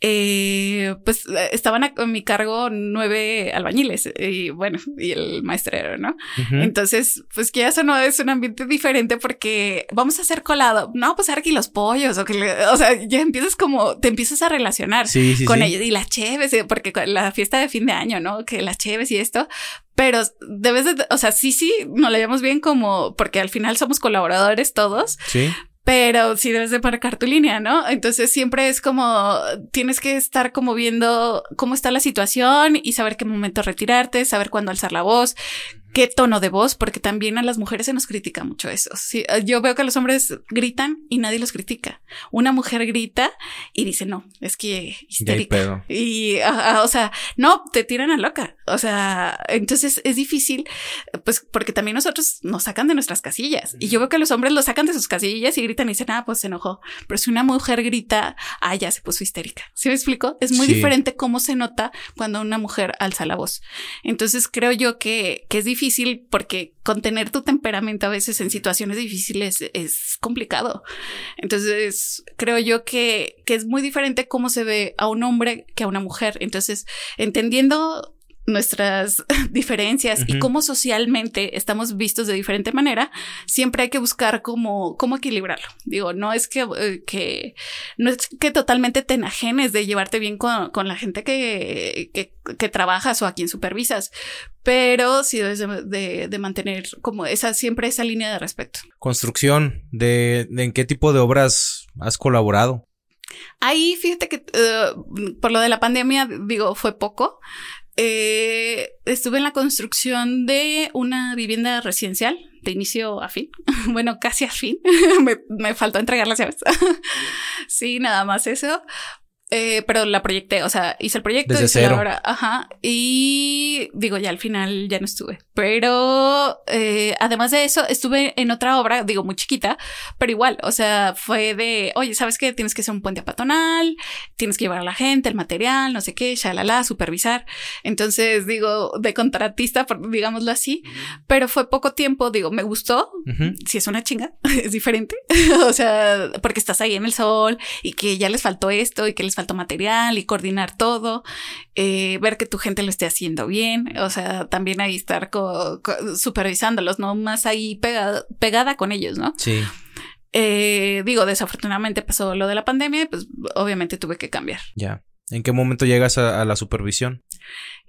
eh, pues estaban a, mi cargo nueve albañiles y bueno, y el maestrero, ¿no? Entonces, pues que eso no es un ambiente diferente porque vamos a hacer colado, no, pues aquí los pollos o que, o sea, ya empiezas como, te empiezas a relacionar con ellos y las cheves, porque la fiesta de fin de año, ¿no? Que las cheves y esto, pero debes de, o sea, sí, sí, nos la llevamos bien como, porque al final somos colaboradores todos. Sí. Pero sí debes de marcar tu línea, ¿no? Entonces siempre es como, tienes que estar como viendo cómo está la situación y saber qué momento retirarte, saber cuándo alzar la voz, qué tono de voz, porque también a las mujeres se nos critica mucho eso. Sí, yo veo que los hombres gritan y nadie los critica. Una mujer grita y dice, no, es que histérica. Y, o sea, no, te tiran a loca. O sea, entonces es difícil, pues porque también nosotros nos sacan de nuestras casillas. Y yo veo que los hombres los sacan de sus casillas y gritan y dicen, ah, pues se enojó. Pero si una mujer grita, ah, ya se puso histérica. ¿Sí me explico? Es muy diferente cómo se nota cuando una mujer alza la voz. Entonces creo yo que, que es difícil porque contener tu temperamento a veces en situaciones difíciles es complicado. Entonces, creo yo que, que es muy diferente cómo se ve a un hombre que a una mujer. Entonces, entendiendo nuestras diferencias y cómo socialmente estamos vistos de diferente manera, siempre hay que buscar cómo, cómo equilibrarlo. Digo, no es que, eh, que, no es que totalmente te enajenes de llevarte bien con, con la gente que, que, que, trabajas o a quien supervisas, pero sí debes de, de, mantener como esa, siempre esa línea de respeto. Construcción, de, de en qué tipo de obras has colaborado. Ahí, fíjate que uh, por lo de la pandemia, digo, fue poco, eh, estuve en la construcción de una vivienda residencial de inicio a fin. bueno, casi a fin. me, me, faltó entregar las llaves. sí, nada más eso. Eh, pero la proyecté, o sea, hice el proyecto, Desde hice la cero. obra, ajá, y digo, ya al final ya no estuve, pero eh, además de eso, estuve en otra obra, digo, muy chiquita, pero igual, o sea, fue de, oye, ¿sabes qué? Tienes que hacer un puente peatonal, tienes que llevar a la gente, el material, no sé qué, shalala, supervisar, entonces digo, de contratista, digámoslo así, pero fue poco tiempo, digo, me gustó, Ujú. si es una chinga, es diferente. o sea, porque estás ahí en el sol y que ya les faltó esto y que les faltó material y coordinar todo, eh, ver que tu gente lo esté haciendo bien. O sea, también ahí estar supervisándolos, no más ahí pegada, pegada con ellos, ¿no? Sí. Eh, digo, desafortunadamente pasó lo de la pandemia y pues obviamente tuve que cambiar. Ya. ¿En qué momento llegas a, a la supervisión?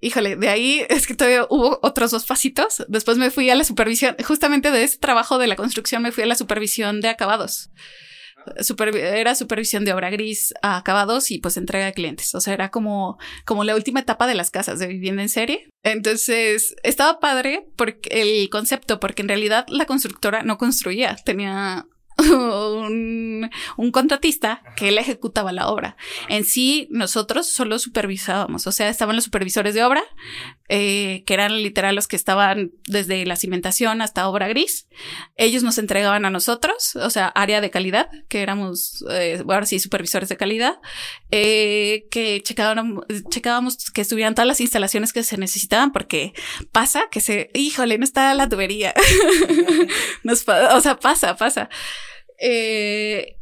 Híjole, de ahí es que todavía hubo otros dos pasitos. Después me fui a la supervisión, justamente de ese trabajo de la construcción me fui a la supervisión de acabados. Super- era supervisión de obra gris a acabados y pues entrega de clientes. O sea, era como, como la última etapa de las casas de vivienda en serie. Entonces, estaba padre porque el concepto, porque en realidad la constructora no construía, tenía un, un contratista que él ejecutaba la obra. En sí, nosotros solo supervisábamos, o sea, estaban los supervisores de obra, eh, que eran literal los que estaban desde la cimentación hasta obra gris. Ellos nos entregaban a nosotros, o sea, área de calidad, que éramos, eh, ahora sí, supervisores de calidad, eh, que checaban, checábamos que estuvieran todas las instalaciones que se necesitaban, porque pasa que se, híjole, no está la tubería. Nos o sea, pasa, pasa. Eh,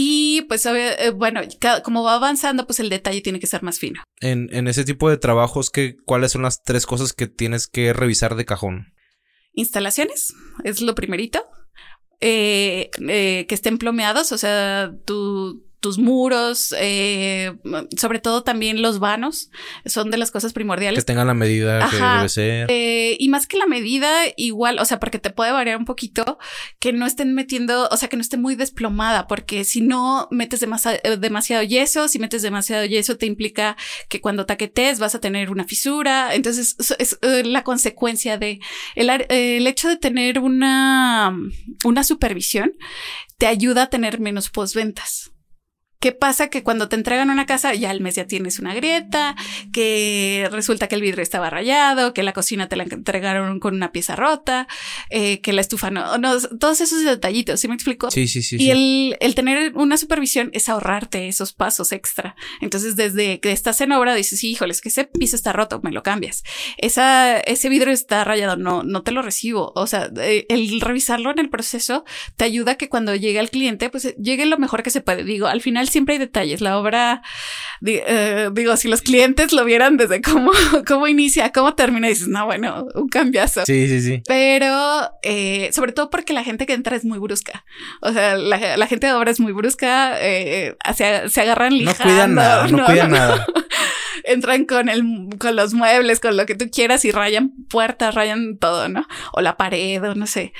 y pues, eh, bueno, como va avanzando, pues el detalle tiene que ser más fino. En, en ese tipo de trabajos, ¿qué, ¿cuáles son las tres cosas que tienes que revisar de cajón? Instalaciones es lo primerito. Eh, eh, que estén plomeados, o sea, tu- tus muros, eh, sobre todo también los vanos, son de las cosas Que primordiales. tengan la medida que debe ser. Eh, y más que la medida, igual, o sea, porque te puede variar un poquito, que no estén metiendo, o sea, que no esté muy desplomada, porque si no metes demasi- eh, demasiado yeso, si metes demasiado yeso te implica que cuando taquetes vas a tener una fisura, entonces es, es, eh, la consecuencia de el, el hecho de tener una, una supervisión te ayuda a tener menos postventas. ¿Qué pasa? Que cuando te entregan una casa, ya al mes ya tienes una grieta, que resulta que el vidrio estaba rayado, que la cocina te la entregaron con una pieza rota, eh, que la estufa no, no, todos esos detallitos, ¿sí me explico? Sí, sí, sí. Y sí. el, el tener una supervisión es ahorrarte esos pasos extra. Entonces, desde que estás en obra, dices, híjole, es que ese piso está roto, me lo cambias. Esa, ese vidrio está rayado, no, no te lo recibo. O sea, eh, el revisarlo en el proceso te ayuda a que cuando llegue al cliente, pues llegue lo mejor que se puede. Digo, al final siempre hay detalles. La obra, eh, digo, si los clientes lo vieran desde cómo, cómo inicia, cómo termina, dices, no, bueno, un cambiazo. Sí, sí, sí. Pero eh, sobre todo porque la gente que entra es muy brusca. O sea, la, la gente de obra es muy brusca, eh, se, se agarran No lijando. cuidan nada, no, cuidan nada. Entran con el, con los muebles, con lo que tú quieras y rayan puertas, rayan todo, ¿no? O la pared, o no sé.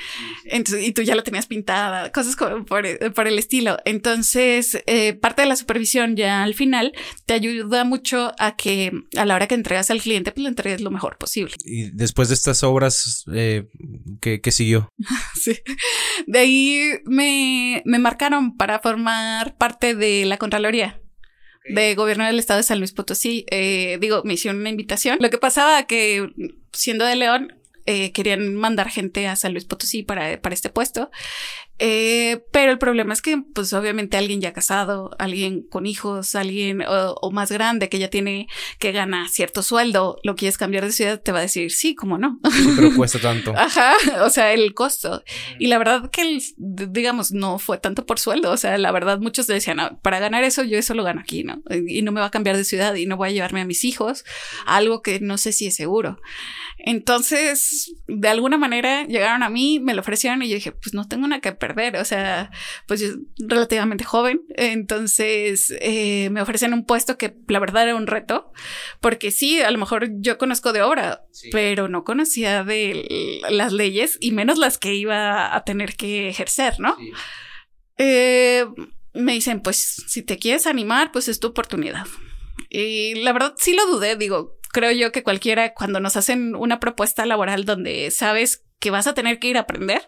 Entonces, y tú ya la tenías pintada, cosas como por, por el estilo. Entonces, eh, parte de la supervisión ya al final te ayuda mucho a que a la hora que entregas al cliente, pues le entregues lo mejor posible. Y después de estas obras, eh, ¿qué, qué siguió? Sí. De ahí me, me marcaron para formar parte de la Contraloría de Gobierno del Estado de San Luis Potosí. Eh, digo, me hicieron una invitación. Lo que pasaba que siendo de León, eh, querían mandar gente a San Luis Potosí para, para este puesto. Eh, pero el problema es que, pues obviamente alguien ya casado, alguien con hijos, alguien o, o más grande que ya tiene que gana cierto sueldo, lo quieres cambiar de ciudad, te va a decir sí, cómo no. Sí, pero cuesta tanto. Ajá, o sea, el costo. Y la verdad que, el- digamos, no fue tanto por sueldo. O sea, la verdad, muchos decían, "No, para ganar eso, yo eso lo gano aquí, ¿no? Y no me va a cambiar de ciudad y no voy a llevarme a mis hijos algo que no sé si es seguro. Entonces, de alguna manera llegaron a mí, me lo ofrecieron y yo dije, pues no tengo nada que perder. O sea, pues yo relativamente joven. Entonces, eh, me ofrecen un puesto que la verdad era un reto, porque sí, a lo mejor yo conozco de obra, pero no conocía de las leyes y menos las que iba a tener que ejercer, ¿no? Eh, me dicen, pues si te quieres animar, pues es tu oportunidad. Y la verdad sí lo dudé, digo, creo yo que cualquiera cuando nos hacen una propuesta laboral donde sabes que vas a tener que ir a aprender,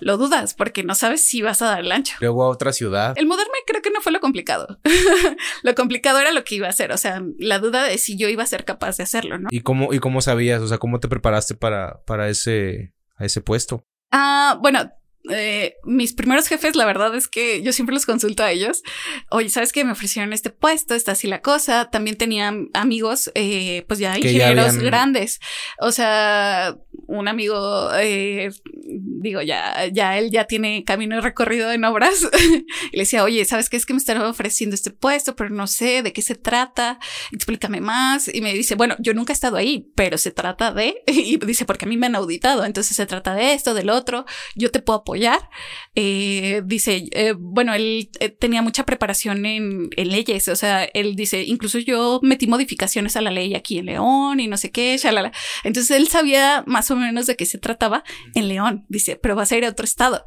lo dudas porque no sabes si vas a dar el ancho. Luego a otra ciudad. El mudarme creo que no fue lo complicado. lo complicado era lo que iba a hacer, o sea, la duda de si yo iba a ser capaz de hacerlo, ¿no? ¿Y cómo, y cómo sabías? O sea, ¿cómo te preparaste para, para ese, a ese puesto? Ah, bueno, eh, mis primeros jefes, la verdad es que yo siempre los consulto a ellos. Oye, ¿sabes qué? Me ofrecieron este puesto, está así la cosa. También tenía amigos, eh, pues ya ingenieros habían- grandes. O sea, un amigo, eh, digo, ya, ya él ya tiene camino recorrido en obras. y le decía, oye, ¿sabes qué? Es que me están ofreciendo este puesto, pero no sé de qué se trata. Explícame más. Y me dice, bueno, yo nunca he estado ahí, pero se trata de, y dice, porque a mí me han auditado. Entonces se trata de esto, del otro. Yo te puedo apoyar. Eh, dice, eh, bueno, él eh, tenía mucha preparación en, en leyes, o sea, él dice, incluso yo metí modificaciones a la ley aquí en León y no sé qué, shalala. Entonces él sabía más o menos de qué se trataba en León, dice, pero vas a ir a otro estado.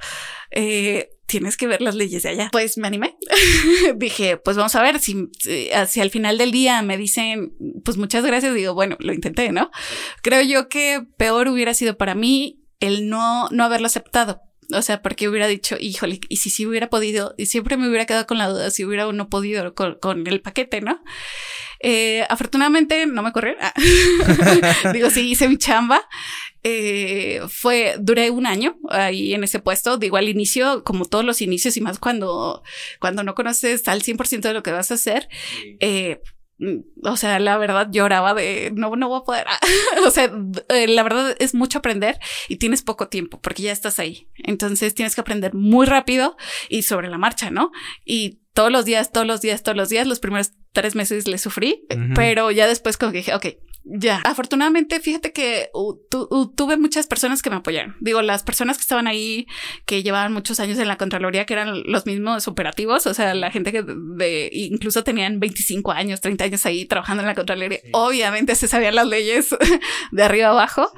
Eh, tienes que ver las leyes de allá. Pues me animé. Dije, pues vamos a ver si, si hacia el final del día me dicen, pues muchas gracias. Digo, bueno, lo intenté, ¿no? Creo yo que peor hubiera sido para mí el no, no haberlo aceptado. O sea, porque hubiera dicho, híjole, y si sí hubiera podido, y siempre me hubiera quedado con la duda si hubiera o no podido con, con el paquete, ¿no? Eh, afortunadamente no me corrieron. Ah. Digo, sí, hice mi chamba. Eh, fue, duré un año ahí en ese puesto. Digo, al inicio, como todos los inicios y más cuando, cuando no conoces al 100% de lo que vas a hacer, eh, o sea, la verdad lloraba de no, no voy a poder. o sea, eh, la verdad es mucho aprender y tienes poco tiempo porque ya estás ahí. Entonces tienes que aprender muy rápido y sobre la marcha, ¿no? Y todos los días, todos los días, todos los días, los primeros tres meses le sufrí, pero ya después como que dije, ok, ya. Afortunadamente, fíjate que uh, tu- uh, tuve muchas personas que me apoyaron. Digo, las personas que estaban ahí, que llevaban muchos años en la Contraloría, que eran los mismos operativos, o sea, la gente que de, incluso tenían 25 años, 30 años ahí trabajando en la Contraloría, obviamente se sabían las leyes de arriba abajo.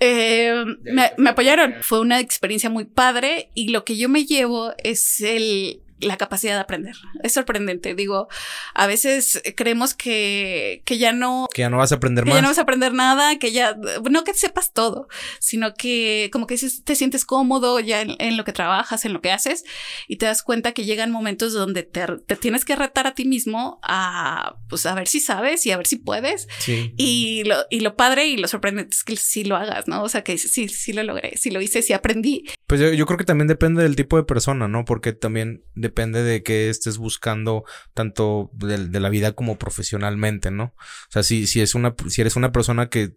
Eh, me, me apoyaron. Fue una experiencia muy padre y lo que yo me llevo es el la capacidad de aprender. Es sorprendente. Digo, a veces creemos que, que ya no, Que ya no vas a aprender que más. ya no vas a aprender nada, que ya, no que sepas todo, sino que como que dices, te sientes cómodo ya en, en lo que trabajas, en lo que haces, y te das cuenta que llegan momentos donde te, te tienes que retar a ti mismo a, pues, a ver si sabes y a ver si puedes. Sí. Y lo, y lo padre y lo sorprendente es que sí lo hagas, ¿no? O sea, que sí, sí lo logré, sí lo hice, sí aprendí. Pues yo, yo creo que también depende del tipo de persona, ¿no? Porque también depende de qué estés buscando tanto de, la vida como profesionalmente, ¿no? O sea, si, si es una, si eres una persona que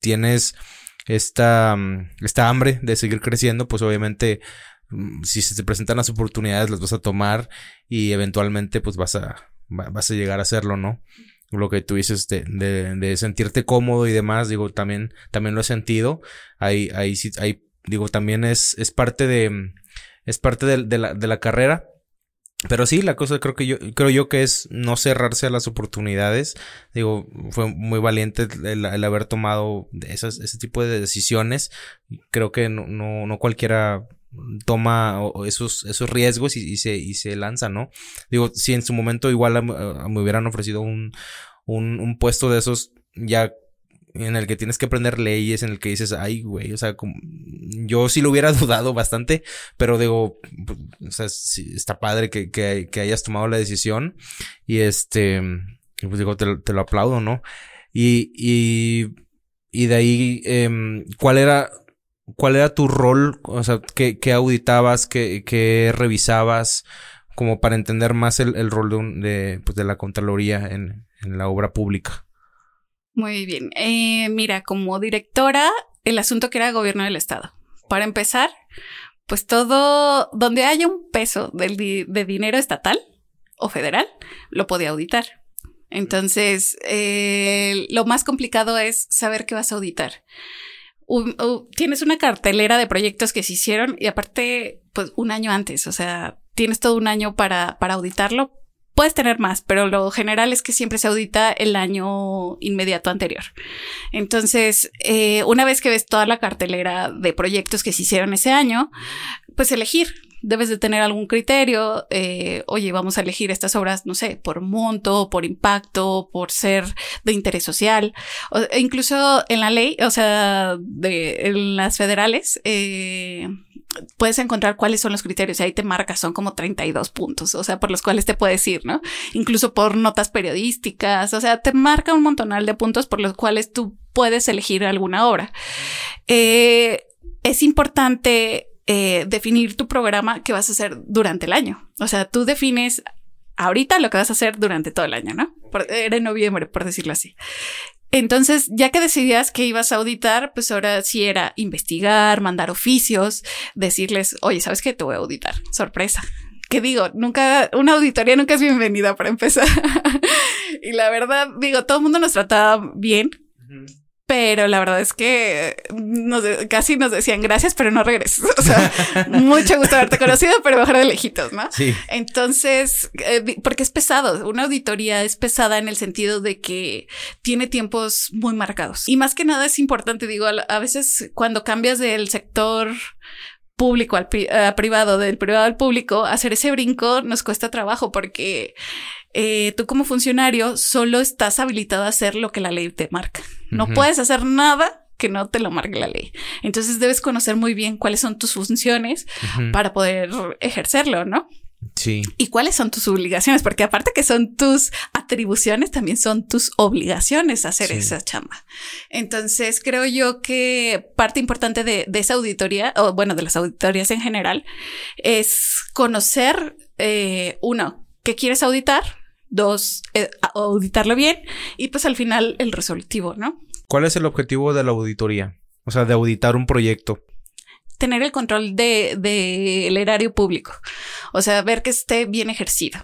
tienes esta, mm, esta hambre de seguir creciendo, pues obviamente mm, si se te presentan las oportunidades las vas a tomar y eventualmente pues vas a, va- vas a llegar a hacerlo, ¿no? Lo que tú dices de, de, sentirte cómodo y demás, digo, también, también lo he sentido. Ahí, ahí sí, ahí, digo, también es, es parte de, es parte de, de la carrera. Pero sí, la cosa creo que yo, creo yo que es no cerrarse a las oportunidades. Digo, fue muy valiente el, el haber tomado esas, ese tipo de decisiones. Creo que no, no, no cualquiera toma esos, esos riesgos y, y se, y se lanza, ¿no? Digo, si en su momento igual a- a- me hubieran ofrecido un, un, un puesto de esos ya en el que tienes que aprender leyes, en el que dices, ay, güey, o sea, como- yo sí lo hubiera dudado bastante, pero digo, pues, o sea, sí, está padre que, que, que hayas tomado la decisión y este, pues digo, te, lo- aplaudo, ¿no? Y, y, y de ahí, em, ¿cuál era, cuál era tu rol? O sea, ¿qué, qué auditabas, qué, qué revisabas? Como para entender más el, el rol de, un- de, pues, de la Contraloría en, en la obra pública. Muy bien. Eh, mira, como directora, el asunto que era gobierno del Estado. Para empezar, pues todo, donde haya un peso del di- de dinero estatal o federal, lo podía auditar. Entonces, eh, lo más complicado es saber qué vas a auditar. Tienes una cartelera de proyectos que se hicieron y aparte, pues un año antes, o sea, tienes todo un año para, para auditarlo. Puedes tener más, pero lo general es que siempre se audita el año inmediato anterior. Entonces, eh, una vez que ves toda la cartelera de proyectos que se hicieron ese año, pues elegir. Debes de tener algún criterio. Eh, oye, vamos a elegir estas obras, no sé, por monto, por impacto, por ser de interés social. O, e incluso en la ley, o sea, de, en las federales, eh, puedes encontrar cuáles son los criterios ahí te marca, son como 32 puntos, o sea, por los cuales te puedes ir, ¿no? Incluso por notas periodísticas, o sea, te marca un montonal de puntos por los cuales tú puedes elegir alguna obra. Eh, es importante eh, definir tu programa que vas a hacer durante el año. O sea, tú defines ahorita lo que vas a hacer durante todo el año, ¿no? era en noviembre, por decirlo así. Entonces, ya que decidías que ibas a auditar, pues ahora sí era investigar, mandar oficios, decirles, oye, ¿sabes qué? Te voy a auditar. Sorpresa. ¿Qué digo? Nunca, una auditoría nunca es bienvenida para empezar. y la verdad, digo, todo el mundo nos trataba bien. Pero la verdad es que nos casi nos decían gracias, pero no regreses. O sea, mucho gusto haberte conocido, pero mejor de lejitos, ¿no? Sí. Entonces, eh, porque es pesado. Una auditoría es pesada en el sentido de que tiene tiempos muy marcados. Y más que nada es importante, digo, a, veces cuando cambias del sector público al privado, del privado al público, hacer ese brinco nos cuesta trabajo porque eh, tú como funcionario solo estás habilitado a hacer lo que la ley te marca. No puedes hacer nada que no te lo marque la ley. Entonces debes conocer muy bien cuáles son tus funciones para poder ejercerlo, ¿no? Sí. Y cuáles son tus obligaciones, porque aparte que son tus atribuciones, también son tus obligaciones hacer esa chamba. Entonces, creo yo que parte importante de, esa auditoría, o bueno, de las auditorías en general, es conocer, eh, uno, qué quieres auditar, dos, eh, auditarlo bien y pues al final el resolutivo, ¿no? ¿Cuál es el objetivo de la auditoría? O sea, de auditar un proyecto. Tener el control del de, erario público, o sea, ver que esté bien ejercido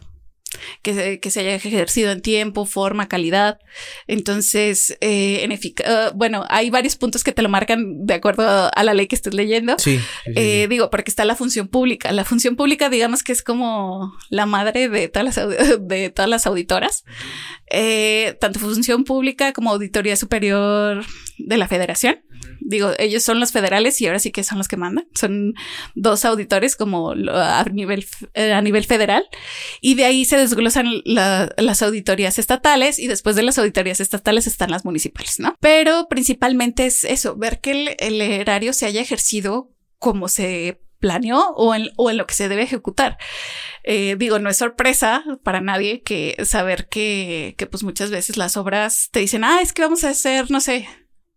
que se, que se haya ejercido en tiempo, forma, calidad. Entonces, eh, en uh, bueno, hay varios puntos que te lo marcan de acuerdo a la ley que estés leyendo. Sí. eh, Digo, porque está la función pública. La función pública, digamos que es como la madre de todas las, de todas las auditoras. Eh, tanto función pública como auditoría superior de la federación digo, ellos son los federales y ahora sí que son los que mandan. Son dos auditores como a nivel, eh, a nivel federal y de ahí se desglosan las auditorías estatales y después de las auditorías estatales están las municipales, ¿no? Pero principalmente es eso, ver que el, erario se haya ejercido como se planeó o en, o en lo que se debe ejecutar. Eh, digo, no es sorpresa para nadie que saber que, que pues muchas veces las obras te dicen, ah, es que vamos a hacer, no sé,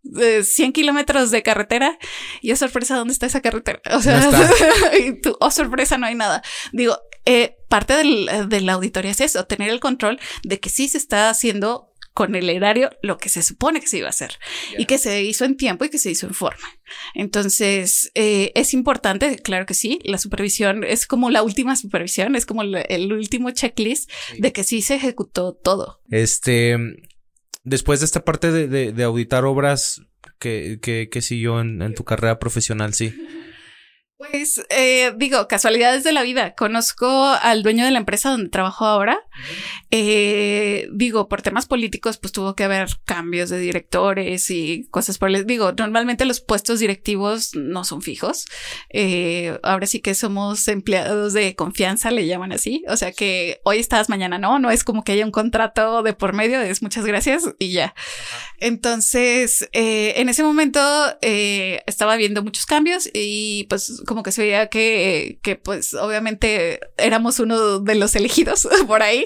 100 kilómetros de carretera y es sorpresa, ¿dónde está esa carretera? O sea, y tú, oh sorpresa, no hay nada. Digo, eh, parte del, de la auditoría es eso, tener el control de que sí se está haciendo con el erario lo que se supone que se iba a hacer y que se hizo en tiempo y que se hizo en forma. Entonces, eh, es importante, claro que sí, la supervisión es como la última supervisión, es como el, último checklist de que sí se ejecutó todo. Este, después de esta parte de, de, auditar obras que, que, que siguió en, en, tu carrera profesional, sí. Pues eh, digo, casualidades de la vida. Conozco al dueño de la empresa donde trabajo ahora. Eh, digo, por temas políticos, pues tuvo que haber cambios de directores y cosas por el. Digo, normalmente los puestos directivos no son fijos. Eh, ahora sí que somos empleados de confianza, le llaman así. O sea que hoy estás, mañana no. No es como que haya un contrato de por medio, es muchas gracias y ya. Entonces, en ese momento estaba viendo muchos cambios y pues como que se veía que, que pues obviamente éramos uno de los elegidos por ahí.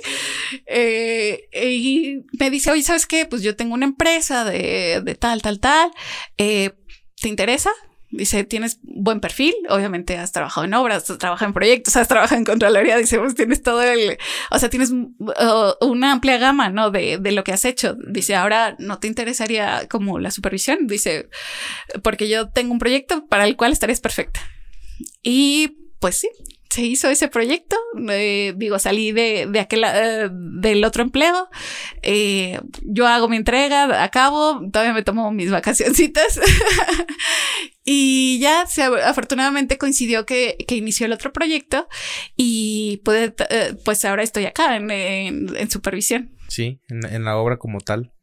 Eh, y me dice, oye, ¿sabes qué? Pues yo tengo una empresa de, de tal, tal, tal. Eh, ¿Te interesa? Dice, tienes buen perfil, obviamente has trabajado en obras, has trabajado en proyectos, has trabajado en Contraloría, dice, pues tienes todo el, o sea, tienes uh, una amplia gama, ¿no? De, de lo que has hecho. Dice, ahora no te interesaría como la supervisión, dice, porque yo tengo un proyecto para el cual estarías perfecta. Y pues sí, se hizo ese proyecto. Eh, digo, salí de, de aquel, eh, del otro empleo. Eh, yo hago mi entrega, acabo, todavía me tomo mis vacacioncitas. y ya se, afortunadamente coincidió que, que, inició el otro proyecto y eh, pues ahora estoy acá en, en, en supervisión. Sí, en, en, la obra como tal.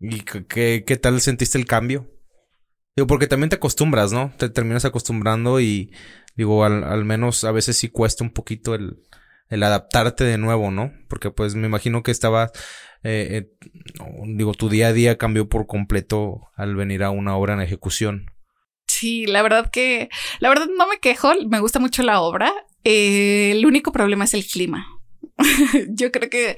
¿Y qué, qué tal sentiste el cambio? Digo, porque también te acostumbras, ¿no? Te terminas acostumbrando y digo, al, menos a veces sí cuesta un poquito el, adaptarte de nuevo, ¿no? Porque pues me imagino que estaba, eh, eh, digo, tu día a día cambió por completo al venir a una obra en ejecución. Sí, la verdad que, la verdad no me quejo, me gusta mucho la obra. Eh, el único problema es el clima. Yo creo que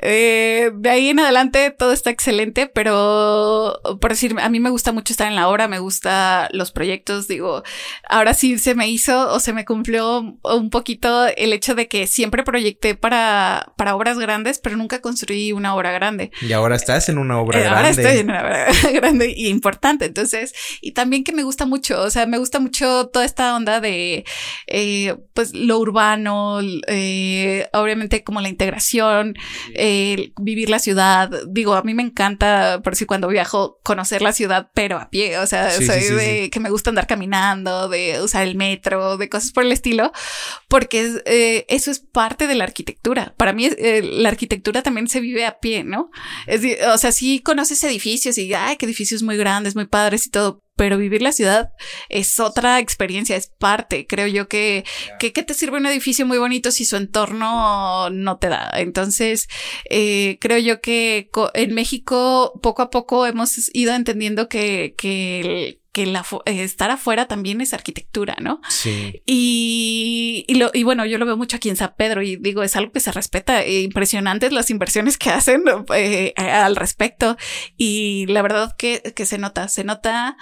eh, de ahí en adelante todo está excelente, pero por decir, a mí me gusta mucho estar en la obra, me gusta los proyectos, digo, ahora sí se me hizo o se me cumplió un poquito el hecho de que siempre proyecté para, para obras grandes, pero nunca construí una obra grande. Y ahora estás en una obra Eh, grande. Ahora estoy en una obra grande y importante. Entonces, y también que me gusta mucho, o sea, me gusta mucho toda esta onda de, eh, pues, lo urbano, eh, como la integración, eh, vivir la ciudad. Digo, a mí me encanta, por si cuando viajo, conocer la ciudad, pero a pie. O sea, Sí, soy sí, sí, de que me gusta andar caminando, de usar el metro, de cosas por el estilo, porque eh, eso es parte de la arquitectura. Para mí, eh, la arquitectura también se vive a pie, ¿no? Es, o sea, sí conoces edificios y, ay, qué edificios muy grandes, muy padres y todo, pero vivir la ciudad es otra experiencia, es parte. Creo yo que, que, ¿qué te sirve un edificio muy bonito si su entorno no te da? Entonces, eh, creo yo que en México poco a poco hemos ido entendiendo que, que, el- que la, eh, estar afuera también es arquitectura, ¿no? Sí. Y, y, lo, y bueno, yo lo veo mucho aquí en San Pedro y digo, es algo que se respeta. eh, impresionantes las inversiones que hacen eh, al respecto. Y la verdad que, que se nota, se nota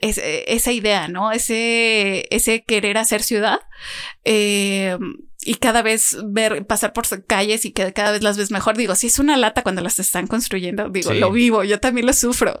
es- esa idea, ¿no? Ese, ese querer hacer ciudad. eh, y cada vez ver, pasar por calles y que cada vez las ves mejor. Digo, si es una lata cuando las están construyendo, digo, Sí. lo vivo, yo también lo sufro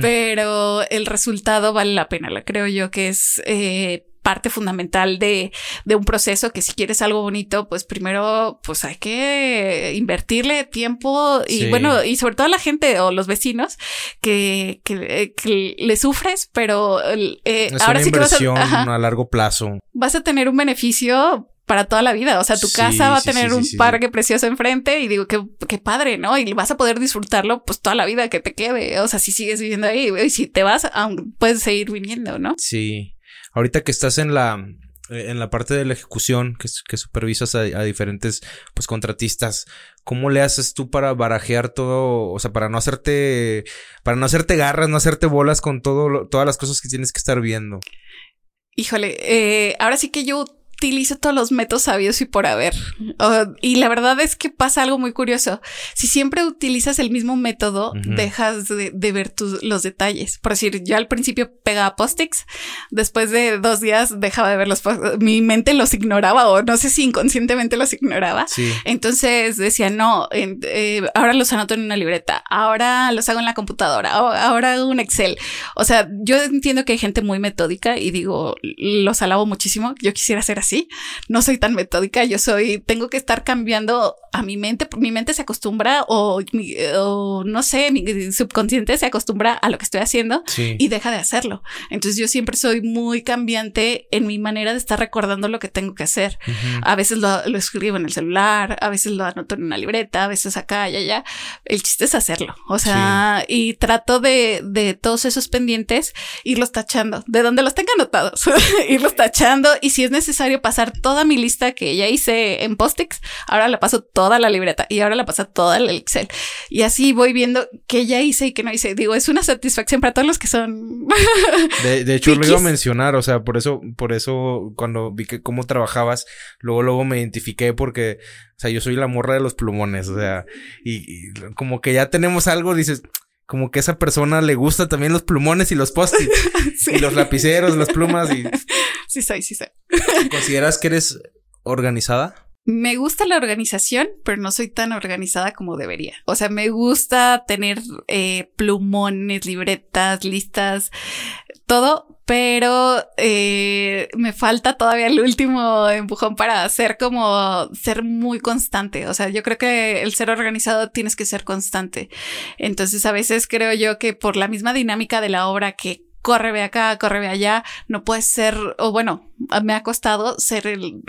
pero el resultado vale la pena. La creo yo que es eh, parte fundamental de, de un proceso que si quieres algo bonito, pues primero, pues hay que invertirle tiempo y Sí. bueno, y sobre todo a la gente o los vecinos que, que, que le sufres, pero eh, Es ahora una sí que vas a, inversión ajá, a largo plazo. vas a tener un beneficio para toda la vida. O sea, tu Sí, casa va a sí, tener sí, un parque precioso enfrente y digo, qué, qué padre, ¿no? Y vas a poder disfrutarlo pues toda la vida que te quede. O sea, si sigues viviendo ahí y si te vas, puedes seguir viniendo, ¿no? Sí. Ahorita que estás en la en la parte de la ejecución, que, que supervisas a, a diferentes pues contratistas, ¿cómo le haces tú para barajear todo? O sea, para no hacerte, para no hacerte garras, no hacerte bolas con todo, lo- todas las cosas que tienes que estar viendo. Híjole, eh, ahora sí que yo utilizo todos los métodos sabios y por haber. Y la verdad es que pasa algo muy curioso. Si siempre utilizas el mismo método, Ujú. dejas de, de ver tus, los detalles. Por decir, yo al principio pegaba post-its, después de dos días dejaba de ver los post Mi mente los ignoraba o no sé si inconscientemente los ignoraba. Sí. Entonces decía, no, en- eh, ahora los anoto en una libreta, ahora los hago en la computadora, ahora hago un Excel. O sea, yo entiendo que hay gente muy metódica y digo, los alabo muchísimo. Yo quisiera ser así. No soy tan metódica. Yo soy, tengo que estar cambiando a mi mente. Mi mente se acostumbra o, mi- o no sé, mi subconsciente se acostumbra a lo que estoy haciendo Sí. y deja de hacerlo. Entonces yo siempre soy muy cambiante en mi manera de estar recordando lo que tengo que hacer. A veces lo, lo escribo en el celular, a veces lo anoto en una libreta, a veces acá y allá. El chiste es hacerlo. O sea, y trato de, de todos esos pendientes irlos tachando, de donde los tenga anotados, irlos tachando. Y si es necesario pasar toda mi lista que ya hice en post-its, ahora la paso toda la libreta y ahora la paso toda el Excel. Y así voy viendo qué ya hice y qué no hice. Digo, es una satisfacción para todos los que son De, de hecho, lo iba a mencionar, o sea, por eso, por eso, cuando vi que cómo trabajabas, luego, luego me identifiqué porque, o sea, yo soy la morra de los plumones, o sea, y, y como que ya tenemos algo, dices, como que a esa persona le gusta también los plumones y los post-its, Sí. y los lapiceros, las plumas, y Sí soy, sí soy. ¿consideras que eres organizada? Me gusta la organización, pero no soy tan organizada como debería. O sea, me gusta tener eh, plumones, libretas, listas, todo, pero eh, me falta todavía el último empujón para ser como ser muy constante. O sea, yo creo que el ser organizado tienes que ser constante. Entonces, a veces creo yo que por la misma dinámica de la obra que corre ve acá, corre ve allá, no puedes ser, o bueno, me ha costado ser el,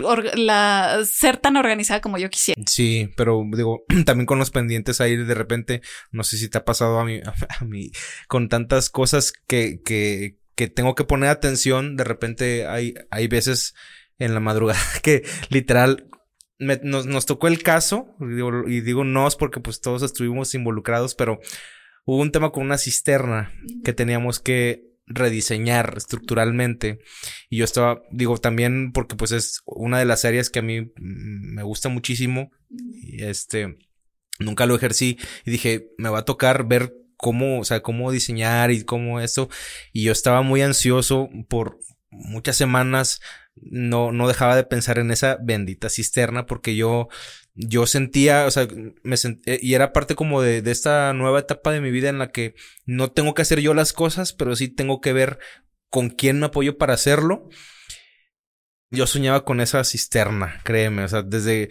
ser tan organizada como yo quisiera. Sí, pero digo, también con los pendientes ahí de repente, no sé si te ha pasado a mí, a mí, con tantas cosas que, que, que tengo que poner atención, de repente hay, hay veces en la madrugada que literal nos, nos, tocó el caso, y digo, y digo nos porque pues todos estuvimos involucrados, pero hubo un tema con una cisterna que teníamos que rediseñar estructuralmente y yo estaba digo también porque pues es una de las áreas que a mí me gusta muchísimo y este nunca lo ejercí y dije me va a tocar ver cómo o sea cómo diseñar y cómo eso y yo estaba muy ansioso por muchas semanas no, no dejaba de pensar en esa bendita cisterna porque yo, yo sentía, o sea, me eh, y era parte como de, de esta nueva etapa de mi vida en la que no tengo que hacer yo las cosas, pero sí tengo que ver con quién me apoyo para hacerlo. Yo soñaba con esa cisterna, créeme, o sea, desde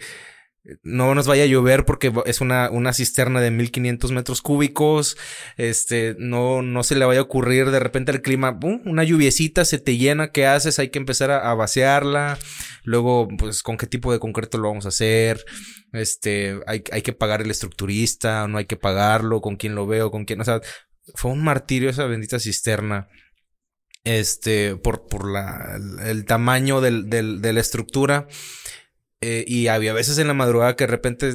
no nos vaya a llover porque es una, una cisterna de 1500 metros cúbicos. Este, no, no se le vaya a ocurrir de repente el clima, una lluviecita se te llena, ¿qué haces? Hay que empezar a, vaciarla. Luego, pues, ¿con qué tipo de concreto lo vamos a hacer? Este, hay, hay que pagar el estructurista, no hay que pagarlo, con quién lo veo, con quién, o sea, fue un martirio esa bendita cisterna. Este, por, por la, el tamaño del, del, de la estructura. Eh, y había veces en la madrugada que de repente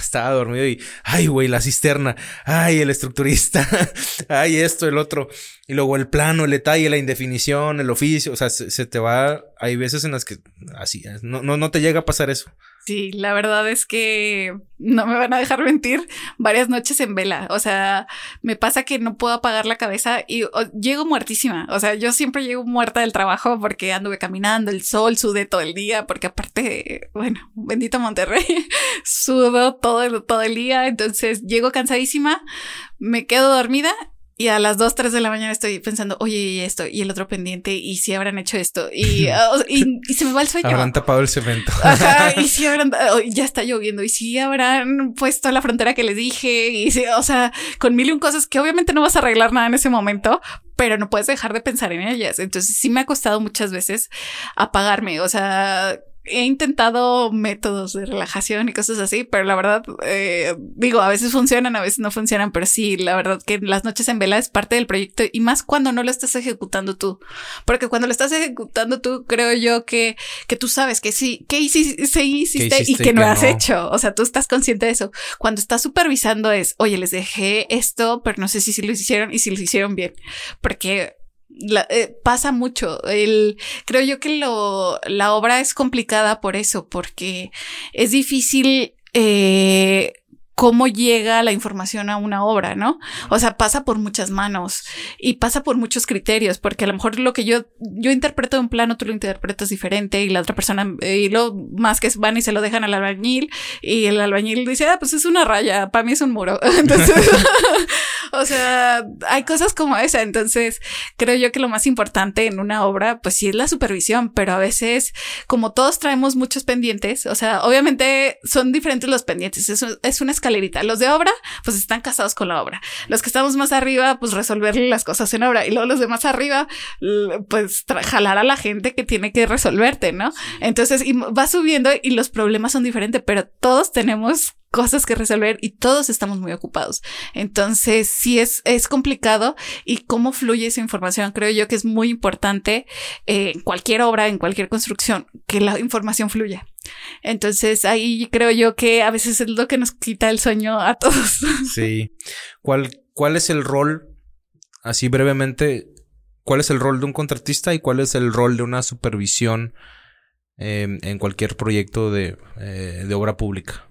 estaba, dormido y, ay, güey, la cisterna, ay, el estructurista, ay, esto, el otro. Y luego el plano, el detalle, la indefinición, el oficio, o sea, se, te va, hay veces en las que así, no, no, no te llega a pasar eso. Sí, la verdad es que no me van a dejar mentir varias noches en vela. O sea, me pasa que no puedo apagar la cabeza y llego muertísima. O sea, yo siempre llego muerta del trabajo porque anduve caminando, el sol, sudé todo el día, porque aparte, bueno, bendito Monterrey, sudo todo, todo el día. Entonces llego cansadísima, me quedo dormida y a las 2, 3 de la mañana estoy pensando, oye, y esto, y el otro pendiente, y si habrán hecho esto, y, y, se me va el sueño. Habrán tapado el cemento. Ajá, y si habrán, oh, ya está lloviendo, y si habrán puesto la frontera que les dije, y si, o sea, con mil y un cosas que obviamente no vas a arreglar nada en ese momento, pero no puedes dejar de pensar en ellas. Entonces sí me ha costado muchas veces apagarme, o sea, he intentado métodos de relajación y cosas así, pero la verdad, eh, digo, a veces funcionan, a veces no funcionan, pero sí, la verdad que las noches en vela es parte del proyecto y más cuando no lo estás ejecutando tú, porque cuando lo estás ejecutando tú, creo yo que, que tú sabes que sí, que hiciste, hiciste, y que no has hecho, o sea, tú estás consciente de eso. Cuando estás supervisando es, oye, les dejé esto, pero no sé si, si lo hicieron y si lo hicieron bien, porque eh, pasa mucho. El, creo yo que lo, la obra es complicada por eso, porque es difícil eh, cómo llega la información a una obra, ¿no? O sea, pasa por muchas manos y pasa por muchos criterios, porque a lo mejor lo que yo, yo interpreto de un plano, tú lo interpretas diferente y la otra persona, eh, y lo más que van y se lo dejan al albañil y el albañil dice, ah, pues es una raya, para mí es un muro. Entonces, o sea, hay cosas como esa. Entonces, creo yo que lo más importante en una obra, pues sí es la supervisión, pero a veces, como todos traemos muchos pendientes, o sea, obviamente son diferentes los pendientes, es, es una escala los de obra, pues están casados con la obra. Los que estamos más arriba, pues resolverle las cosas en obra. Y luego los de más arriba, pues jalar a la gente que tiene que resolverte, ¿no? Entonces, y va subiendo y los problemas son diferentes, pero todos tenemos cosas que resolver y todos estamos muy ocupados. Entonces, sí es, es complicado y cómo fluye esa información. Creo yo que es muy importante eh, en cualquier obra, en cualquier construcción, que la información fluya. Entonces, ahí creo yo que a veces es lo que nos quita el sueño a todos. Sí. ¿Cuál, cuál es el rol, así brevemente, cuál es el rol de un contratista y cuál es el rol de una supervisión eh, en cualquier proyecto de, eh, de obra pública?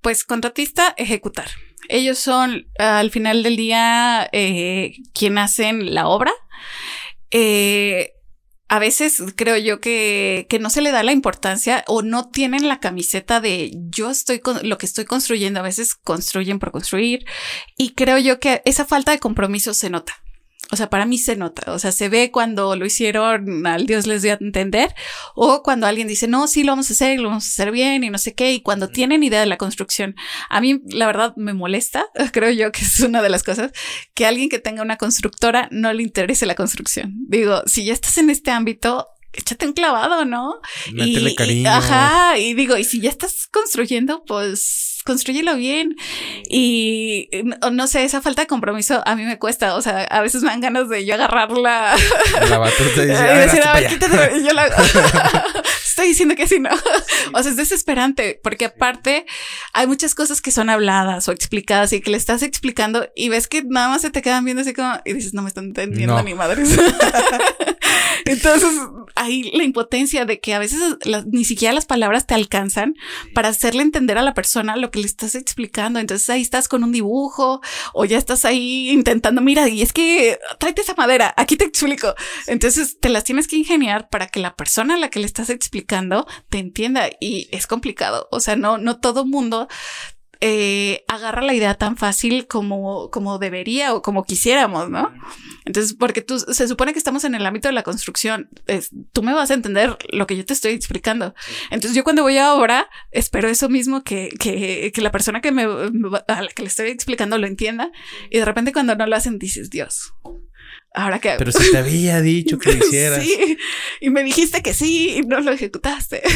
Pues contratista, ejecutar. Ellos son al final del día eh, quien hacen la obra. Eh, a veces creo yo que, que, no se le da la importancia o no tienen la camiseta de yo estoy con lo que estoy construyendo. A veces construyen por construir y creo yo que esa falta de compromiso se nota. O sea, para mí se nota, o sea, se ve cuando lo hicieron, al Dios les dio a entender, o cuando alguien dice, no, sí, lo vamos a hacer, lo vamos a hacer bien y no sé qué, y cuando tienen idea de la construcción. A mí, la verdad, me molesta, creo yo que es una de las cosas, que alguien que tenga una constructora no le interese la construcción. Digo, si ya estás en este ámbito, échate un clavado, ¿no? Métele y, cariño. ajá, y digo, y si ya estás construyendo, pues construyelo bien. Y no, no sé, esa falta de compromiso a mí me cuesta. O sea, a veces me dan ganas de yo agarrarla. La batuta y decir, "Ah, a ver, hazte quítate. Y yo la estoy diciendo que sí, no. O sea, es desesperante porque aparte hay muchas cosas que son habladas o explicadas y que le estás explicando y ves que nada más se te quedan viendo así como y dices, no me están entendiendo No. ni madres. Entonces, ahí la impotencia de que a veces las- ni siquiera las palabras te alcanzan para hacerle entender a la persona lo que le estás explicando. Entonces ahí estás con un dibujo o ya estás ahí intentando, mira, y es que tráete esa madera, aquí te explico. Entonces te las tienes que ingeniar para que la persona a la que le estás explicando te entienda y es complicado. O sea, no, no todo mundo eh, agarra la idea tan fácil como, como debería o como quisiéramos, ¿no? Entonces, porque tú se supone que estamos en el ámbito de la construcción, es- tú me vas a entender lo que yo te estoy explicando. Entonces, yo cuando voy a obra, espero eso mismo que, que, que la persona que me, a la que le estoy explicando lo entienda. Y de repente, cuando no lo hacen, dices, Dios, ahora que Pero si te había dicho que lo hicieras. Sí, y me dijiste que sí y no lo ejecutaste.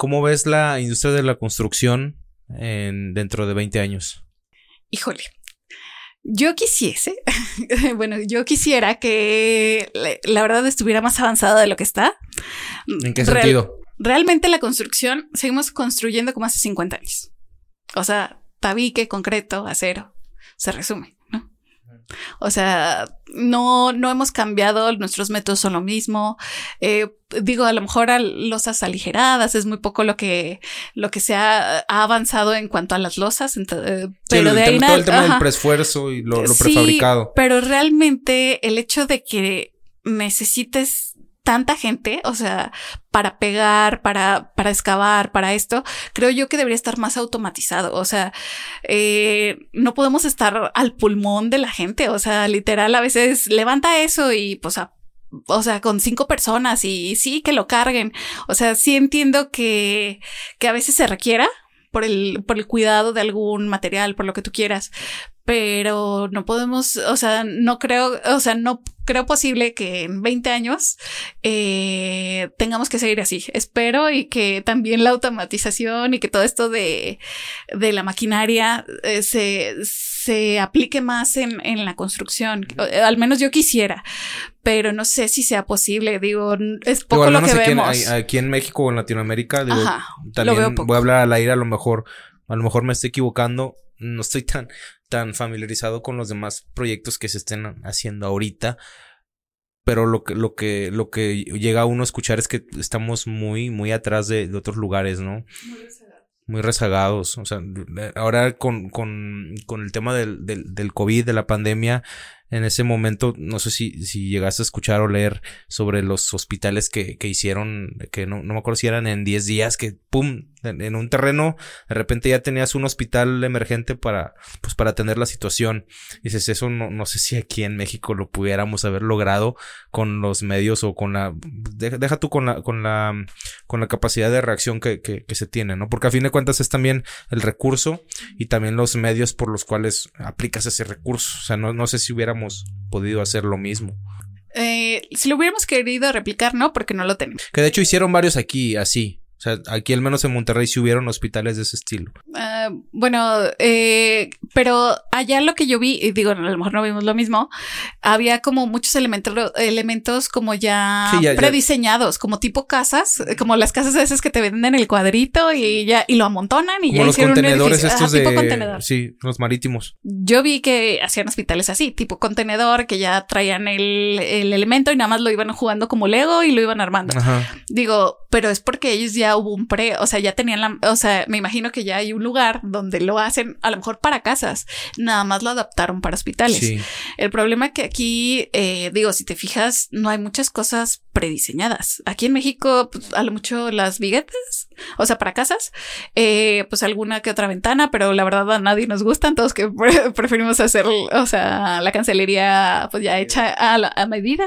¿Cómo ves la industria de la construcción en, dentro de 20 años? Híjole. Yo quisiese, bueno, yo quisiera que la- verdad estuviera más avanzada de lo que está. ¿En qué Real- sentido? realmente la construcción seguimos construyendo como hace 50 años. O sea, tabique, concreto, acero, se resume. O sea, no, no hemos cambiado, nuestros métodos son lo mismo. Eh, digo, a lo mejor a losas aligeradas es muy poco lo que, lo que se ha, ha avanzado en cuanto a las losas, eh, Sí, pero de ahí todo el tema del preesfuerzo y lo, lo Sí, prefabricado. pero realmente el hecho de que necesites tanta gente, o sea, para pegar, para, para excavar, para esto, creo yo que debería estar más automatizado. O sea, eh, no podemos estar al pulmón de la gente. O sea, literal, a veces levanta eso y pues a- o sea, con cinco personas y sí que lo carguen. O sea, sí entiendo que, que a veces se requiera por el, por el cuidado de algún material, por lo que tú quieras. Pero no podemos, o sea, no creo, o sea, no creo posible que en 20 años eh, tengamos que seguir así. Espero y que también la automatización y que todo esto de, de la maquinaria eh, se, se aplique más en, en la construcción. Eh, Al menos yo quisiera, pero no sé si sea posible. Digo, es Digo, poco al lo que aquí, en, vemos. a- aquí en México o en Latinoamérica, digo, Ajá, también voy a hablar al aire, a lo mejor, a lo mejor me estoy equivocando, no estoy tan, tan familiarizado con los demás proyectos que se estén haciendo ahorita. Pero lo que, lo que, lo que llega a uno a escuchar es que estamos muy, muy atrás de, de otros lugares, ¿no? Muy rezagados. O sea, ahora con, con, con el tema del, del, del COVID, de la pandemia, en ese momento, no sé si, si llegaste a escuchar o leer sobre los hospitales que, que hicieron, que no, no me acuerdo si eran en 10 días, que pum, en, en un terreno, de repente ya tenías un hospital emergente para, pues para atender la situación. Dices, eso no, no sé si aquí en México lo pudiéramos haber logrado con los medios o con la, deja, deja tú con la, con la, con la capacidad de reacción que, que, que se tiene, ¿no? Porque a fin de cuentas es también el recurso y también los medios por los cuales aplicas ese recurso. O sea, no, no sé si hubiéramos podido hacer lo mismo. Eh, si lo hubiéramos querido replicar, no, porque no lo tenemos. Que de hecho hicieron varios aquí, así. O sea, aquí al menos en Monterrey sí hubieron hospitales de ese estilo. Ah, bueno, eh, pero allá lo que yo vi, y digo, a lo mejor no vimos lo mismo, había como muchos elementos, elementos como ya, Sí, ya- ya. prediseñados, como tipo casas, eh, como las casas esas que te venden el cuadrito y ya, y lo amontonan y Como ya los hicieron un contenedores estos Ajá, tipo contenedor. Sí, los marítimos. Yo vi que hacían hospitales así, tipo contenedor, que ya traían el, el elemento y nada más lo iban jugando como Lego y lo iban armando. Ajá. Digo, pero es porque ellos ya hubo un pre, o sea, ya tenían la, o sea, me imagino que ya hay un lugar donde lo hacen, a lo mejor para casas, nada más lo adaptaron para hospitales. Sí. El problema que aquí, eh, digo, si te fijas, no hay muchas cosas prediseñadas. Aquí en México, pues, a lo mucho las viguetas, o sea, para casas, eh, pues alguna que otra ventana, pero la verdad a nadie nos gustan, todos que pre- preferimos hacer, o sea, la cancelería pues ya hecha a, la- a medida.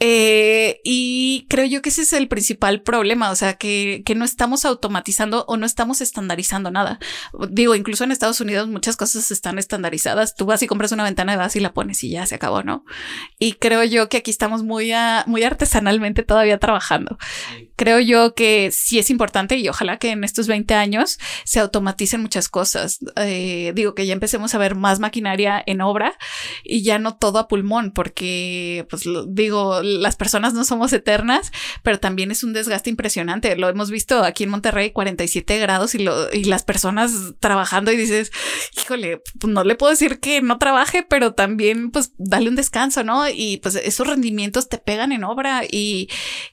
Eh, y creo yo que ese es el principal problema, o sea, que, que no estamos automatizando o no estamos estandarizando nada. Digo, incluso en Estados Unidos muchas cosas están estandarizadas. Tú vas y compras una ventana, vas y la pones y ya se acabó, ¿no? Y creo yo que aquí estamos muy, a- muy artesanalmente todavía trabajando. Creo yo que sí es importante y ojalá que en estos 20 años se automaticen muchas cosas. Eh, digo que ya empecemos a ver más maquinaria en obra y ya no todo a pulmón, porque, pues lo- digo, las personas no somos eternas, pero también es un desgaste impresionante. Lo hemos visto aquí en Monterrey, 47 grados y, lo, y las personas trabajando y dices, híjole, pues no le puedo decir que no trabaje, pero también pues dale un descanso, ¿no? Y pues esos rendimientos te pegan en obra y,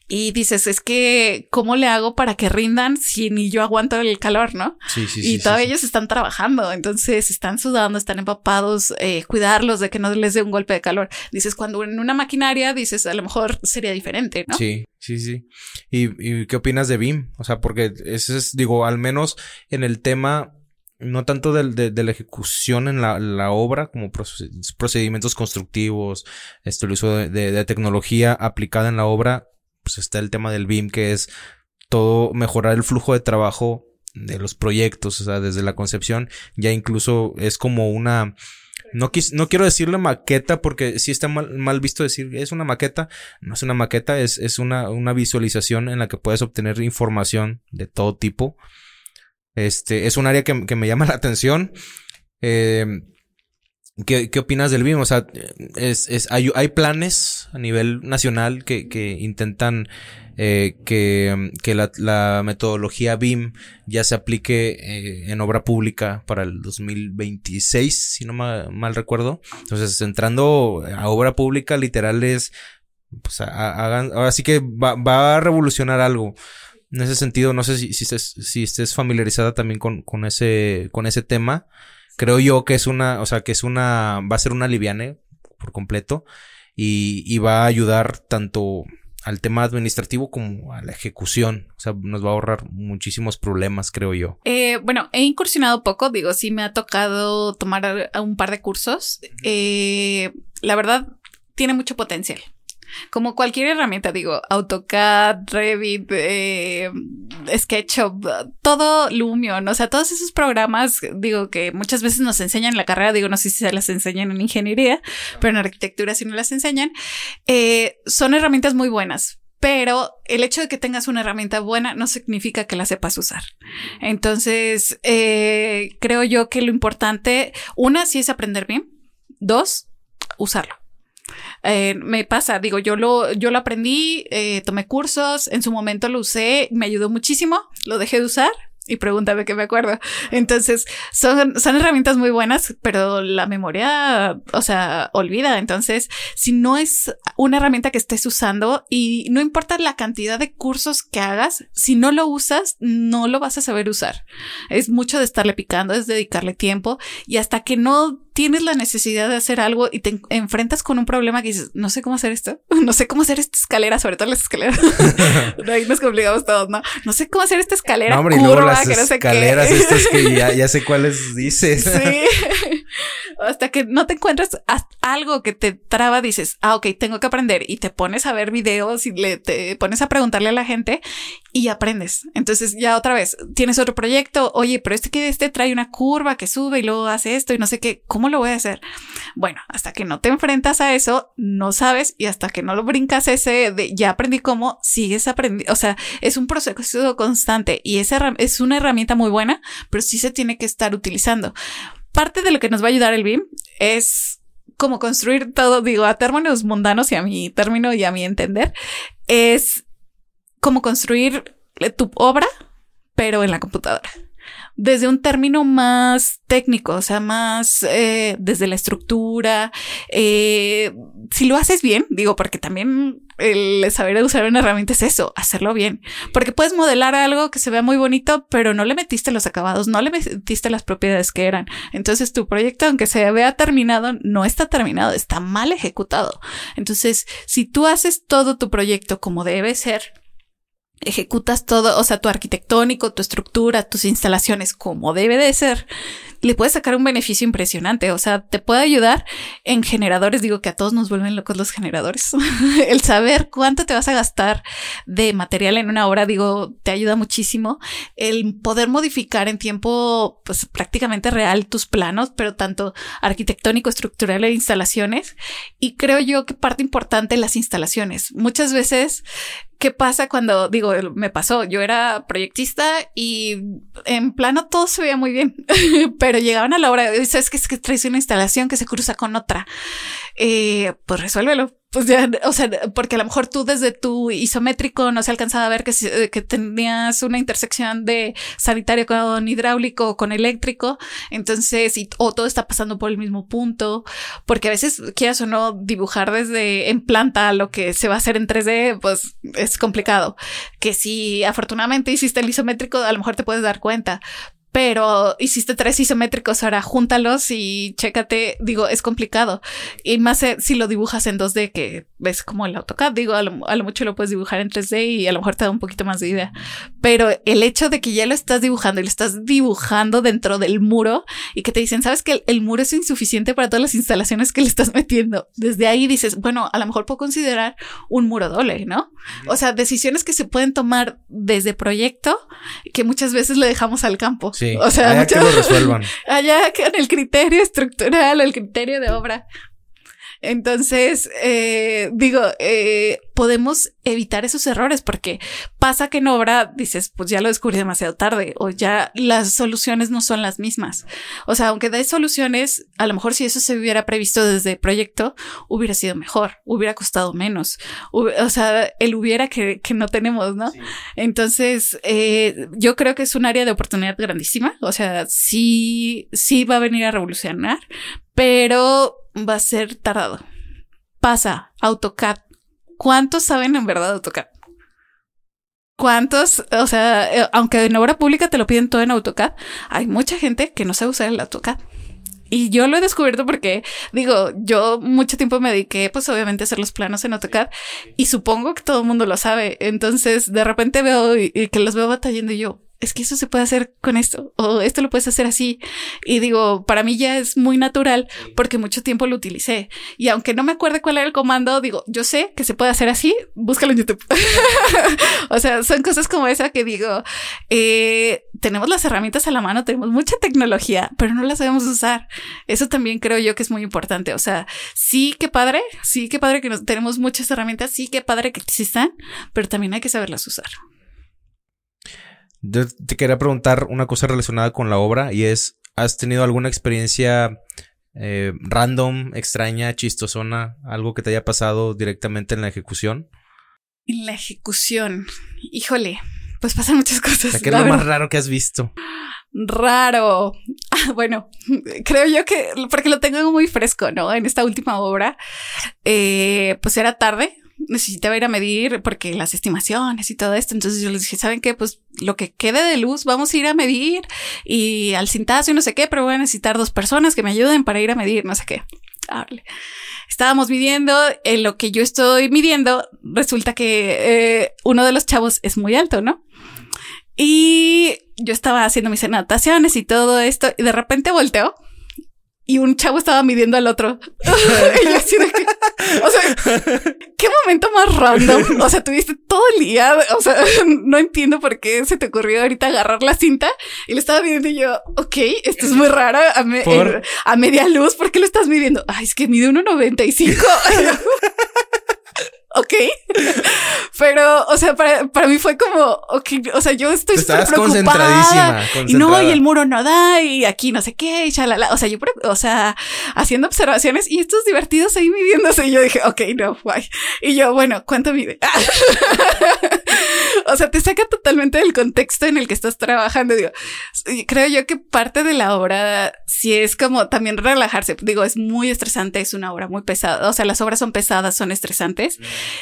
y dices, es que, ¿cómo le hago para que rindan si ni yo aguanto el calor, ¿no? Sí, sí, y sí, sí, todavía sí. ellos están trabajando, entonces están sudando, están empapados, eh, cuidarlos de que no les dé un golpe de calor. Dices, cuando en una maquinaria, dices, a lo mejor sería diferente, ¿no? Sí, sí, sí. ¿Y, y qué opinas de BIM? O sea, porque ese es, digo, al menos en el tema, no tanto del- de, de la ejecución en la, la obra, como proce- procedimientos constructivos, este, el uso de, de- de tecnología aplicada en la obra, pues está el tema del BIM, que es todo mejorar el flujo de trabajo de los proyectos, o sea, desde la concepción, ya incluso es como una, no, quis- no quiero decirle maqueta porque sí está mal, mal visto decir es una maqueta, no es una maqueta, es, es una, una visualización en la que puedes obtener información de todo tipo. Este, es un área que, que me llama la atención. Eh, ¿qué, ¿Qué opinas del BIM? O sea, es, es, hay, hay planes a nivel nacional que, que intentan eh, que, que la, la metodología BIM ya se aplique eh, en obra pública para el 2026, si no ma- mal, recuerdo. Entonces, entrando a obra pública, literal es, pues, hagan, ahora sí que va, va a revolucionar algo. En ese sentido, no sé si, si, estés, si estés familiarizada también con, con ese, con ese tema. Creo yo que es una, o sea, que es una, va a ser una liviane por completo y, y va a ayudar tanto al tema administrativo como a la ejecución. O sea, nos va a ahorrar muchísimos problemas, creo yo. Eh, bueno, he incursionado poco, digo, sí me ha tocado tomar un par de cursos. Eh, la verdad, tiene mucho potencial. Como cualquier herramienta, digo, AutoCAD, Revit, eh, SketchUp, todo Lumion, o sea, todos esos programas, digo, que muchas veces nos enseñan en la carrera, digo, no sé si se las enseñan en ingeniería, pero en arquitectura sí no las enseñan, eh, son herramientas muy buenas. Pero el hecho de que tengas una herramienta buena no significa que la sepas usar. Entonces, eh, creo yo que lo importante, una, sí es aprender bien. Dos, usarlo. Eh, me pasa, digo, yo lo, yo lo aprendí, eh, tomé cursos, en su momento lo usé, me ayudó muchísimo, lo dejé de usar y pregúntame que me acuerdo. Entonces, son, son herramientas muy buenas, pero la memoria, o sea, olvida. Entonces, si no es una herramienta que estés usando y no importa la cantidad de cursos que hagas, si no lo usas, no lo vas a saber usar. Es mucho de estarle picando, es dedicarle tiempo y hasta que no tienes la necesidad de hacer algo y te en- enfrentas con un problema que dices, no sé cómo hacer esto, no sé cómo hacer esta escalera, sobre todo las escaleras. Ahí nos complicamos todos, ¿no? No sé cómo hacer esta escalera No, hombre, y curva, luego las que no sé escaleras qué. estas que ya, ya sé cuáles dices. Sí. Hasta que no te encuentras algo que te traba, dices, ah, ok, tengo que aprender. Y te pones a ver videos y le te pones a preguntarle a la gente y aprendes. Entonces ya otra vez tienes otro proyecto. Oye, pero este que este trae una curva que sube y luego hace esto y no sé qué. ¿Cómo lo voy a hacer? Bueno, hasta que no te enfrentas a eso, no sabes y hasta que no lo brincas ese de ya aprendí cómo, sigues aprendiendo. O sea, es un proceso constante y esa es una herramienta muy buena, pero sí se tiene que estar utilizando. Parte de lo que nos va a ayudar el BIM es como construir todo, digo, a términos mundanos y a mi término y a mi entender, es como construir tu obra, pero en la computadora. Desde un término más técnico, o sea, más eh, desde la estructura. Eh, si lo haces bien, digo, porque también el saber usar una herramienta es eso, hacerlo bien. Porque puedes modelar algo que se vea muy bonito, pero no le metiste los acabados, no le metiste las propiedades que eran. Entonces tu proyecto, aunque se vea terminado, no está terminado, está mal ejecutado. Entonces, si tú haces todo tu proyecto como debe ser, ejecutas todo, o sea, tu arquitectónico, tu estructura, tus instalaciones como debe de ser, le puedes sacar un beneficio impresionante. O sea, te puede ayudar en generadores. Digo que a todos nos vuelven locos los generadores. el saber cuánto te vas a gastar de material en una hora, digo, te ayuda muchísimo. El poder modificar en tiempo, pues prácticamente real tus planos, pero tanto arquitectónico, estructural e instalaciones. Y creo yo que parte importante las instalaciones. Muchas veces ¿Qué pasa cuando digo, me pasó? Yo era proyectista y en plano todo se veía muy bien, pero llegaban a la hora, sabes que es que traes una instalación que se cruza con otra. Eh, pues resuélvelo. Pues ya, o sea, porque a lo mejor tú desde tu isométrico no se alcanzaba a ver que, que tenías una intersección de sanitario con hidráulico o con eléctrico. Entonces, y, o todo está pasando por el mismo punto. Porque a veces, quieras o no, dibujar desde en planta lo que se va a hacer en 3D, pues es complicado. Que si afortunadamente hiciste el isométrico, a lo mejor te puedes dar cuenta pero hiciste tres isométricos, ahora júntalos y chécate, digo, es complicado. Y más eh, si lo dibujas en 2D, que ves como el AutoCAD, digo, a lo, mucho lo puedes dibujar en 3D y a lo mejor te da un poquito más de idea. Pero el hecho de que ya lo estás dibujando y lo estás dibujando dentro del muro y que te dicen, sabes que el, muro es insuficiente para todas las instalaciones que le estás metiendo. Desde ahí dices, bueno, a lo mejor puedo considerar un muro doble, ¿no? O sea, decisiones que se pueden tomar desde proyecto que muchas veces le dejamos al campo. Sí. O sea, allá que lo resuelvan. allá que en el criterio estructural, el criterio de obra. Entonces, eh, digo, eh, podemos evitar esos errores porque pasa que en obra dices, pues ya lo descubrí demasiado tarde o ya las soluciones no son las mismas. O sea, aunque des soluciones, a lo mejor si eso se hubiera previsto desde el proyecto, hubiera sido mejor, hubiera costado menos. O sea, el hubiera que, que no tenemos, ¿no? Entonces, eh, yo creo que es un área de oportunidad grandísima. O sea, sí, sí va a venir a revolucionar, pero va a ser tardado. Pasa, AutoCAD. ¿Cuántos saben en verdad AutoCAD? ¿Cuántos? O sea, eh, aunque en obra pública te lo piden todo en AutoCAD, hay mucha gente que no sabe usar el AutoCAD. Y yo lo he descubierto porque, digo, yo mucho tiempo me dediqué, pues obviamente a hacer los planos en AutoCAD y supongo que todo el mundo lo sabe. Entonces, de repente veo y, y que los veo batallando y yo, es que eso se puede hacer con esto o esto lo puedes hacer así. Y digo, para mí ya es muy natural porque mucho tiempo lo utilicé. Y aunque no me acuerde cuál era el comando, digo, yo sé que se puede hacer así, búscalo en YouTube. o sea, son cosas como esa que digo, eh, tenemos las herramientas a la mano, tenemos mucha tecnología, pero no las sabemos usar. Eso también creo yo que es muy importante. O sea, sí que padre, sí que padre que tenemos muchas herramientas, sí que padre que existan, pero también hay que saberlas usar. Yo te quería preguntar una cosa relacionada con la obra y es, ¿has tenido alguna experiencia eh, random, extraña, chistosona, algo que te haya pasado directamente en la ejecución? En la ejecución, híjole, pues pasan muchas cosas. ¿Qué es lo más raro que has visto? Raro. Ah, bueno, creo yo que, porque lo tengo muy fresco, ¿no? En esta última obra, eh, pues era tarde, necesitaba ir a medir porque las estimaciones y todo esto. Entonces yo les dije, ¿saben qué? Pues lo que quede de luz vamos a ir a medir y al cintazo y no sé qué, pero voy a necesitar dos personas que me ayuden para ir a medir, no sé qué. Estábamos midiendo, en lo que yo estoy midiendo, resulta que eh, uno de los chavos es muy alto, ¿no? Y yo estaba haciendo mis anotaciones y todo esto, y de repente volteo y un chavo estaba midiendo al otro. y yo así de que, o sea, qué momento más random. O sea, tuviste todo el día. O sea, no entiendo por qué se te ocurrió ahorita agarrar la cinta y le estaba midiendo y yo, ok, esto es muy raro a, a media luz. ¿Por qué lo estás midiendo? Ay, es que mide 1.95. ok. Pero, o sea, para, para mí fue como, o sea, yo estoy súper preocupada. Y no, y el muro no da, y aquí no sé qué, y chalala. O sea, yo, o sea, haciendo observaciones y estos divertidos ahí midiéndose. Y yo dije, ok, no, guay. Y yo, bueno, ¿cuánto mide? o sea, te saca totalmente del contexto en el que estás trabajando. Digo, creo yo que parte de la obra sí es como también relajarse. Digo, es muy estresante, es una obra muy pesada. O sea, las obras son pesadas, son estresantes.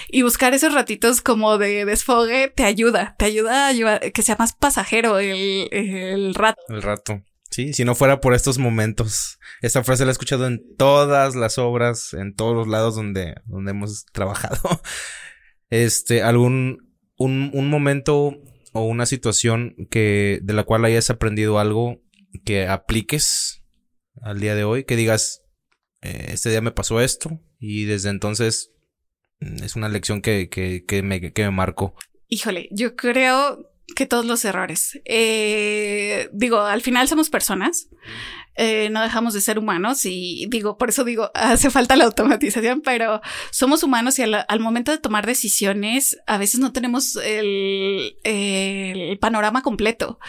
Y buscar esos ratitos como de desfogue te ayuda, te ayuda a que sea más pasajero el, el rato. El rato. Sí, si no fuera por estos momentos. Esta frase la he escuchado en todas las obras, en todos los lados donde, donde hemos trabajado. Este, algún, un, un momento o una situación que, de la cual hayas aprendido algo que apliques al día de hoy, que digas, eh, este día me pasó esto y desde entonces es una lección que, que, que me, que me marcó. Híjole, yo creo que todos los errores. Eh, digo, al final somos personas, eh, no dejamos de ser humanos y digo, por eso digo, hace falta la automatización, pero somos humanos y al, momento de tomar decisiones, a veces no tenemos el, el panorama completo.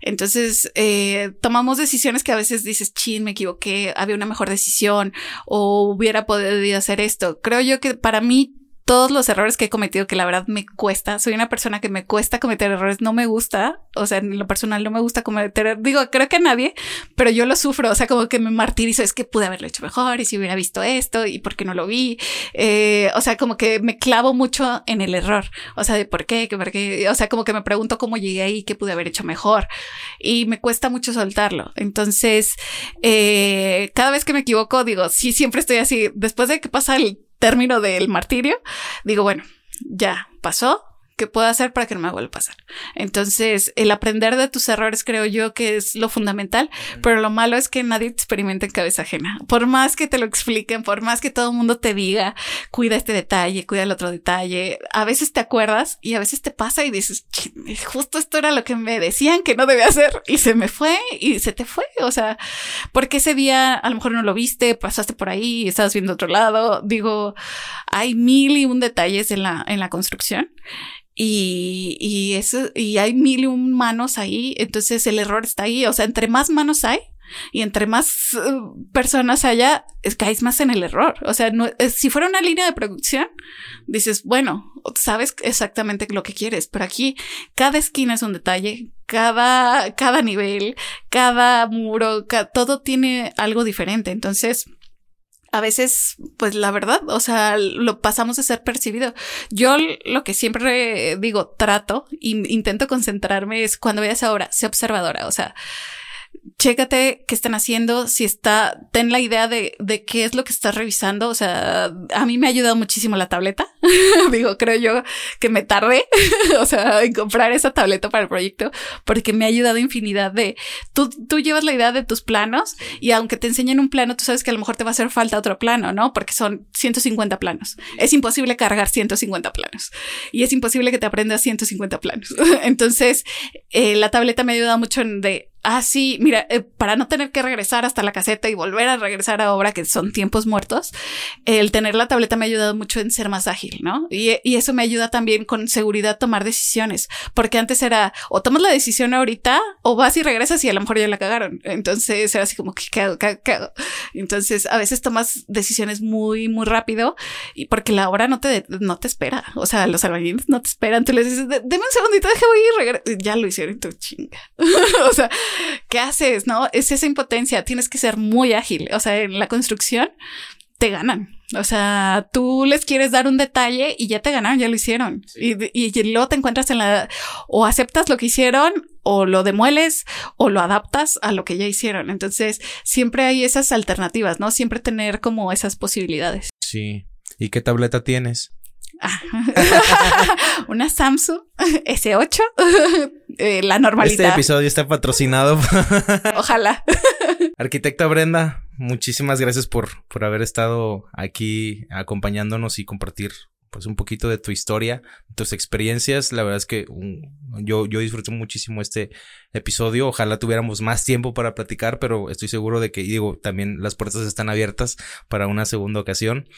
Entonces, eh, tomamos decisiones que a veces dices, chin, me equivoqué, había una mejor decisión o hubiera podido hacer esto. Creo yo que para mí todos los errores que he cometido, que la verdad me cuesta. Soy una persona que me cuesta cometer errores, no me gusta. O sea, en lo personal no me gusta cometer, digo, creo que a nadie, pero yo lo sufro. O sea, como que me martirizo, es que pude haberlo hecho mejor y si hubiera visto esto y por qué no lo vi. Eh, o sea, como que me clavo mucho en el error. O sea, de por qué, que por qué. O sea, como que me pregunto cómo llegué ahí, qué pude haber hecho mejor. Y me cuesta mucho soltarlo. Entonces, eh, cada vez que me equivoco, digo, sí, siempre estoy así. Después de que pasa el término del martirio, digo, bueno, ya pasó. ¿Qué puedo hacer para que no me vuelva a pasar? Entonces, el aprender de tus errores creo yo que es lo fundamental, pero lo malo es que nadie te experimenta en cabeza ajena. Por más que te lo expliquen, por más que todo el mundo te diga, cuida este detalle, cuida el otro detalle, a veces te acuerdas y a veces te pasa y dices, "Chin, justo esto era lo que me decían que no debía hacer y se me fue y se te fue. O sea, porque ese día a lo mejor no lo viste, pasaste por ahí, estabas viendo otro lado. Digo, hay mil y un detalles en la, en la construcción. Y, y eso, y hay mil y un manos ahí, entonces el error está ahí. O sea, entre más manos hay y entre más uh, personas haya, es, caes más en el error. O sea, es- si fuera una línea de producción, dices, bueno, sabes exactamente lo que quieres, pero aquí cada esquina es un detalle, cada, cada nivel, cada muro, todo tiene algo diferente. Entonces, a veces, pues la verdad, o sea, lo pasamos a ser percibido. Yo lo que siempre digo, trato y intento concentrarme es cuando veas ahora, sé observadora, o sea, chécate qué están haciendo, si está, ten la idea de, de qué es lo que estás revisando. O sea, a mí me ha ayudado muchísimo la tableta. Digo, creo yo que me tardé, o sea, en comprar esa tableta para el proyecto, porque me ha ayudado infinidad de, tú, tú llevas la idea de tus planos y aunque te enseñen un plano, tú sabes que a lo mejor te va a hacer falta otro plano, ¿no? Porque son 150 planos. Es imposible cargar 150 planos y es imposible que te aprendas 150 planos. Entonces, eh, la tableta me ha ayudado mucho en de, ah, sí, mira, eh, para no tener que regresar hasta la caseta y volver a regresar a obra, que son tiempos muertos, el tener la tableta me ha ayudado mucho en ser más ágil, ¿no? Y, eso me ayuda también con seguridad tomar decisiones, porque antes era o tomas la decisión ahorita o vas y regresas y a lo mejor ya la cagaron. Entonces era así como que ¿qué hago? ¿Qué hago? ¿Qué hago? Entonces a veces tomas decisiones muy, muy rápido y porque la obra no te, no te espera. O sea, los albañiles no te esperan. Tú les dices, "De- deme un segundito, déjame ir, regre-". ya lo hicieron tú chinga. o sea, ¿qué haces? No es esa impotencia. Tienes que ser muy ágil. O sea, en la construcción te ganan. O sea, tú les quieres dar un detalle y ya te ganaron, ya lo hicieron. Y, y, y luego te encuentras en la, o aceptas lo que hicieron, o lo demueles, o lo adaptas a lo que ya hicieron. Entonces, siempre hay esas alternativas, ¿no? Siempre tener como esas posibilidades. Sí. ¿Y qué tableta tienes? Una Samsung S8, eh, la normalidad. Este episodio está patrocinado. Ojalá. Arquitecta Brenda, muchísimas gracias por, por haber estado aquí acompañándonos y compartir pues un poquito de tu historia, tus experiencias. La verdad es que um, yo, yo disfruté muchísimo este episodio. Ojalá tuviéramos más tiempo para platicar, pero estoy seguro de que, digo, también las puertas están abiertas para una segunda ocasión.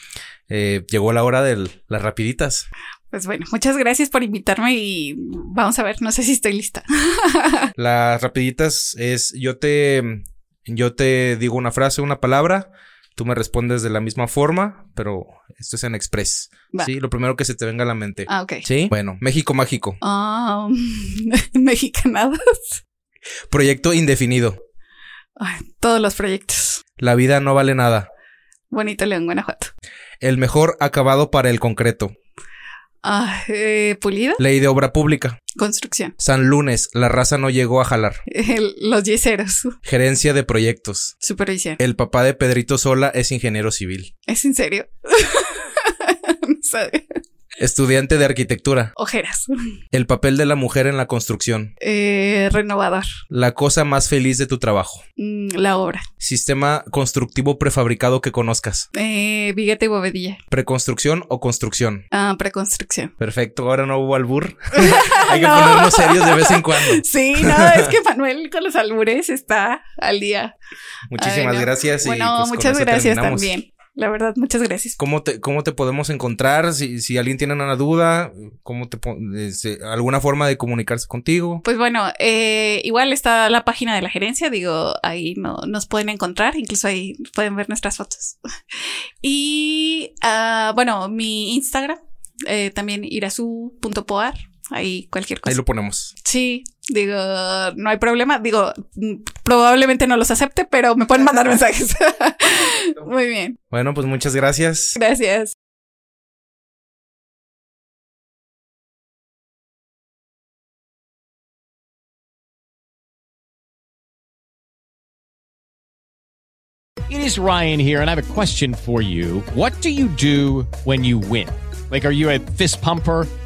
Eh, llegó la hora de las rapiditas. Pues bueno, muchas gracias por invitarme y vamos a ver, no sé si estoy lista. Las rapiditas es yo te yo te digo una frase, una palabra, tú me respondes de la misma forma, pero esto es en express. Va. Sí, lo primero que se te venga a la mente. Ah, ok. Sí. Bueno, México mágico. Ah, mexicanadas. Proyecto indefinido. Ay, todos los proyectos. La vida no vale nada. Bonito León, Guanajuato. El mejor acabado para el concreto. Ah, eh, Pulida. Ley de obra pública. Construcción. San Lunes, la raza no llegó a jalar. El- los yeseros. Gerencia de proyectos. Supervisión. El papá de Pedrito Sola es ingeniero civil. ¿Es en serio? no sabe. Estudiante de arquitectura. Ojeras. El papel de la mujer en la construcción. Eh, renovador. La cosa más feliz de tu trabajo. Mm, la obra. Sistema constructivo prefabricado que conozcas. Eh, Viguete y Bovedilla. Preconstrucción o construcción. Ah, preconstrucción. Perfecto, ahora no hubo albur. Hay que No. ponernos serios de vez en cuando. Sí, no, es que Manuel con los albures está al día. Muchísimas Ay, no. gracias. y, Bueno, pues, muchas gracias también. La verdad, muchas gracias. ¿Cómo te, ¿Cómo te podemos encontrar? Si, si alguien tiene una duda, ¿cómo te este, alguna forma de comunicarse contigo? Pues bueno, eh, igual está la página de la gerencia, digo, ahí no, nos pueden encontrar, incluso ahí pueden ver nuestras fotos. Y ah, bueno, mi Instagram, eh, también irasu.poar, ahí cualquier cosa. Ahí lo ponemos. Sí, digo, no hay problema, digo, mm, probablemente no los acepte, pero me pueden mandar mensajes. Muy bien, Bueno, pues muchas gracias. gracias. It is Ryan here, and I have a question for you. What do you do when you win? Like, are you a fist pumper?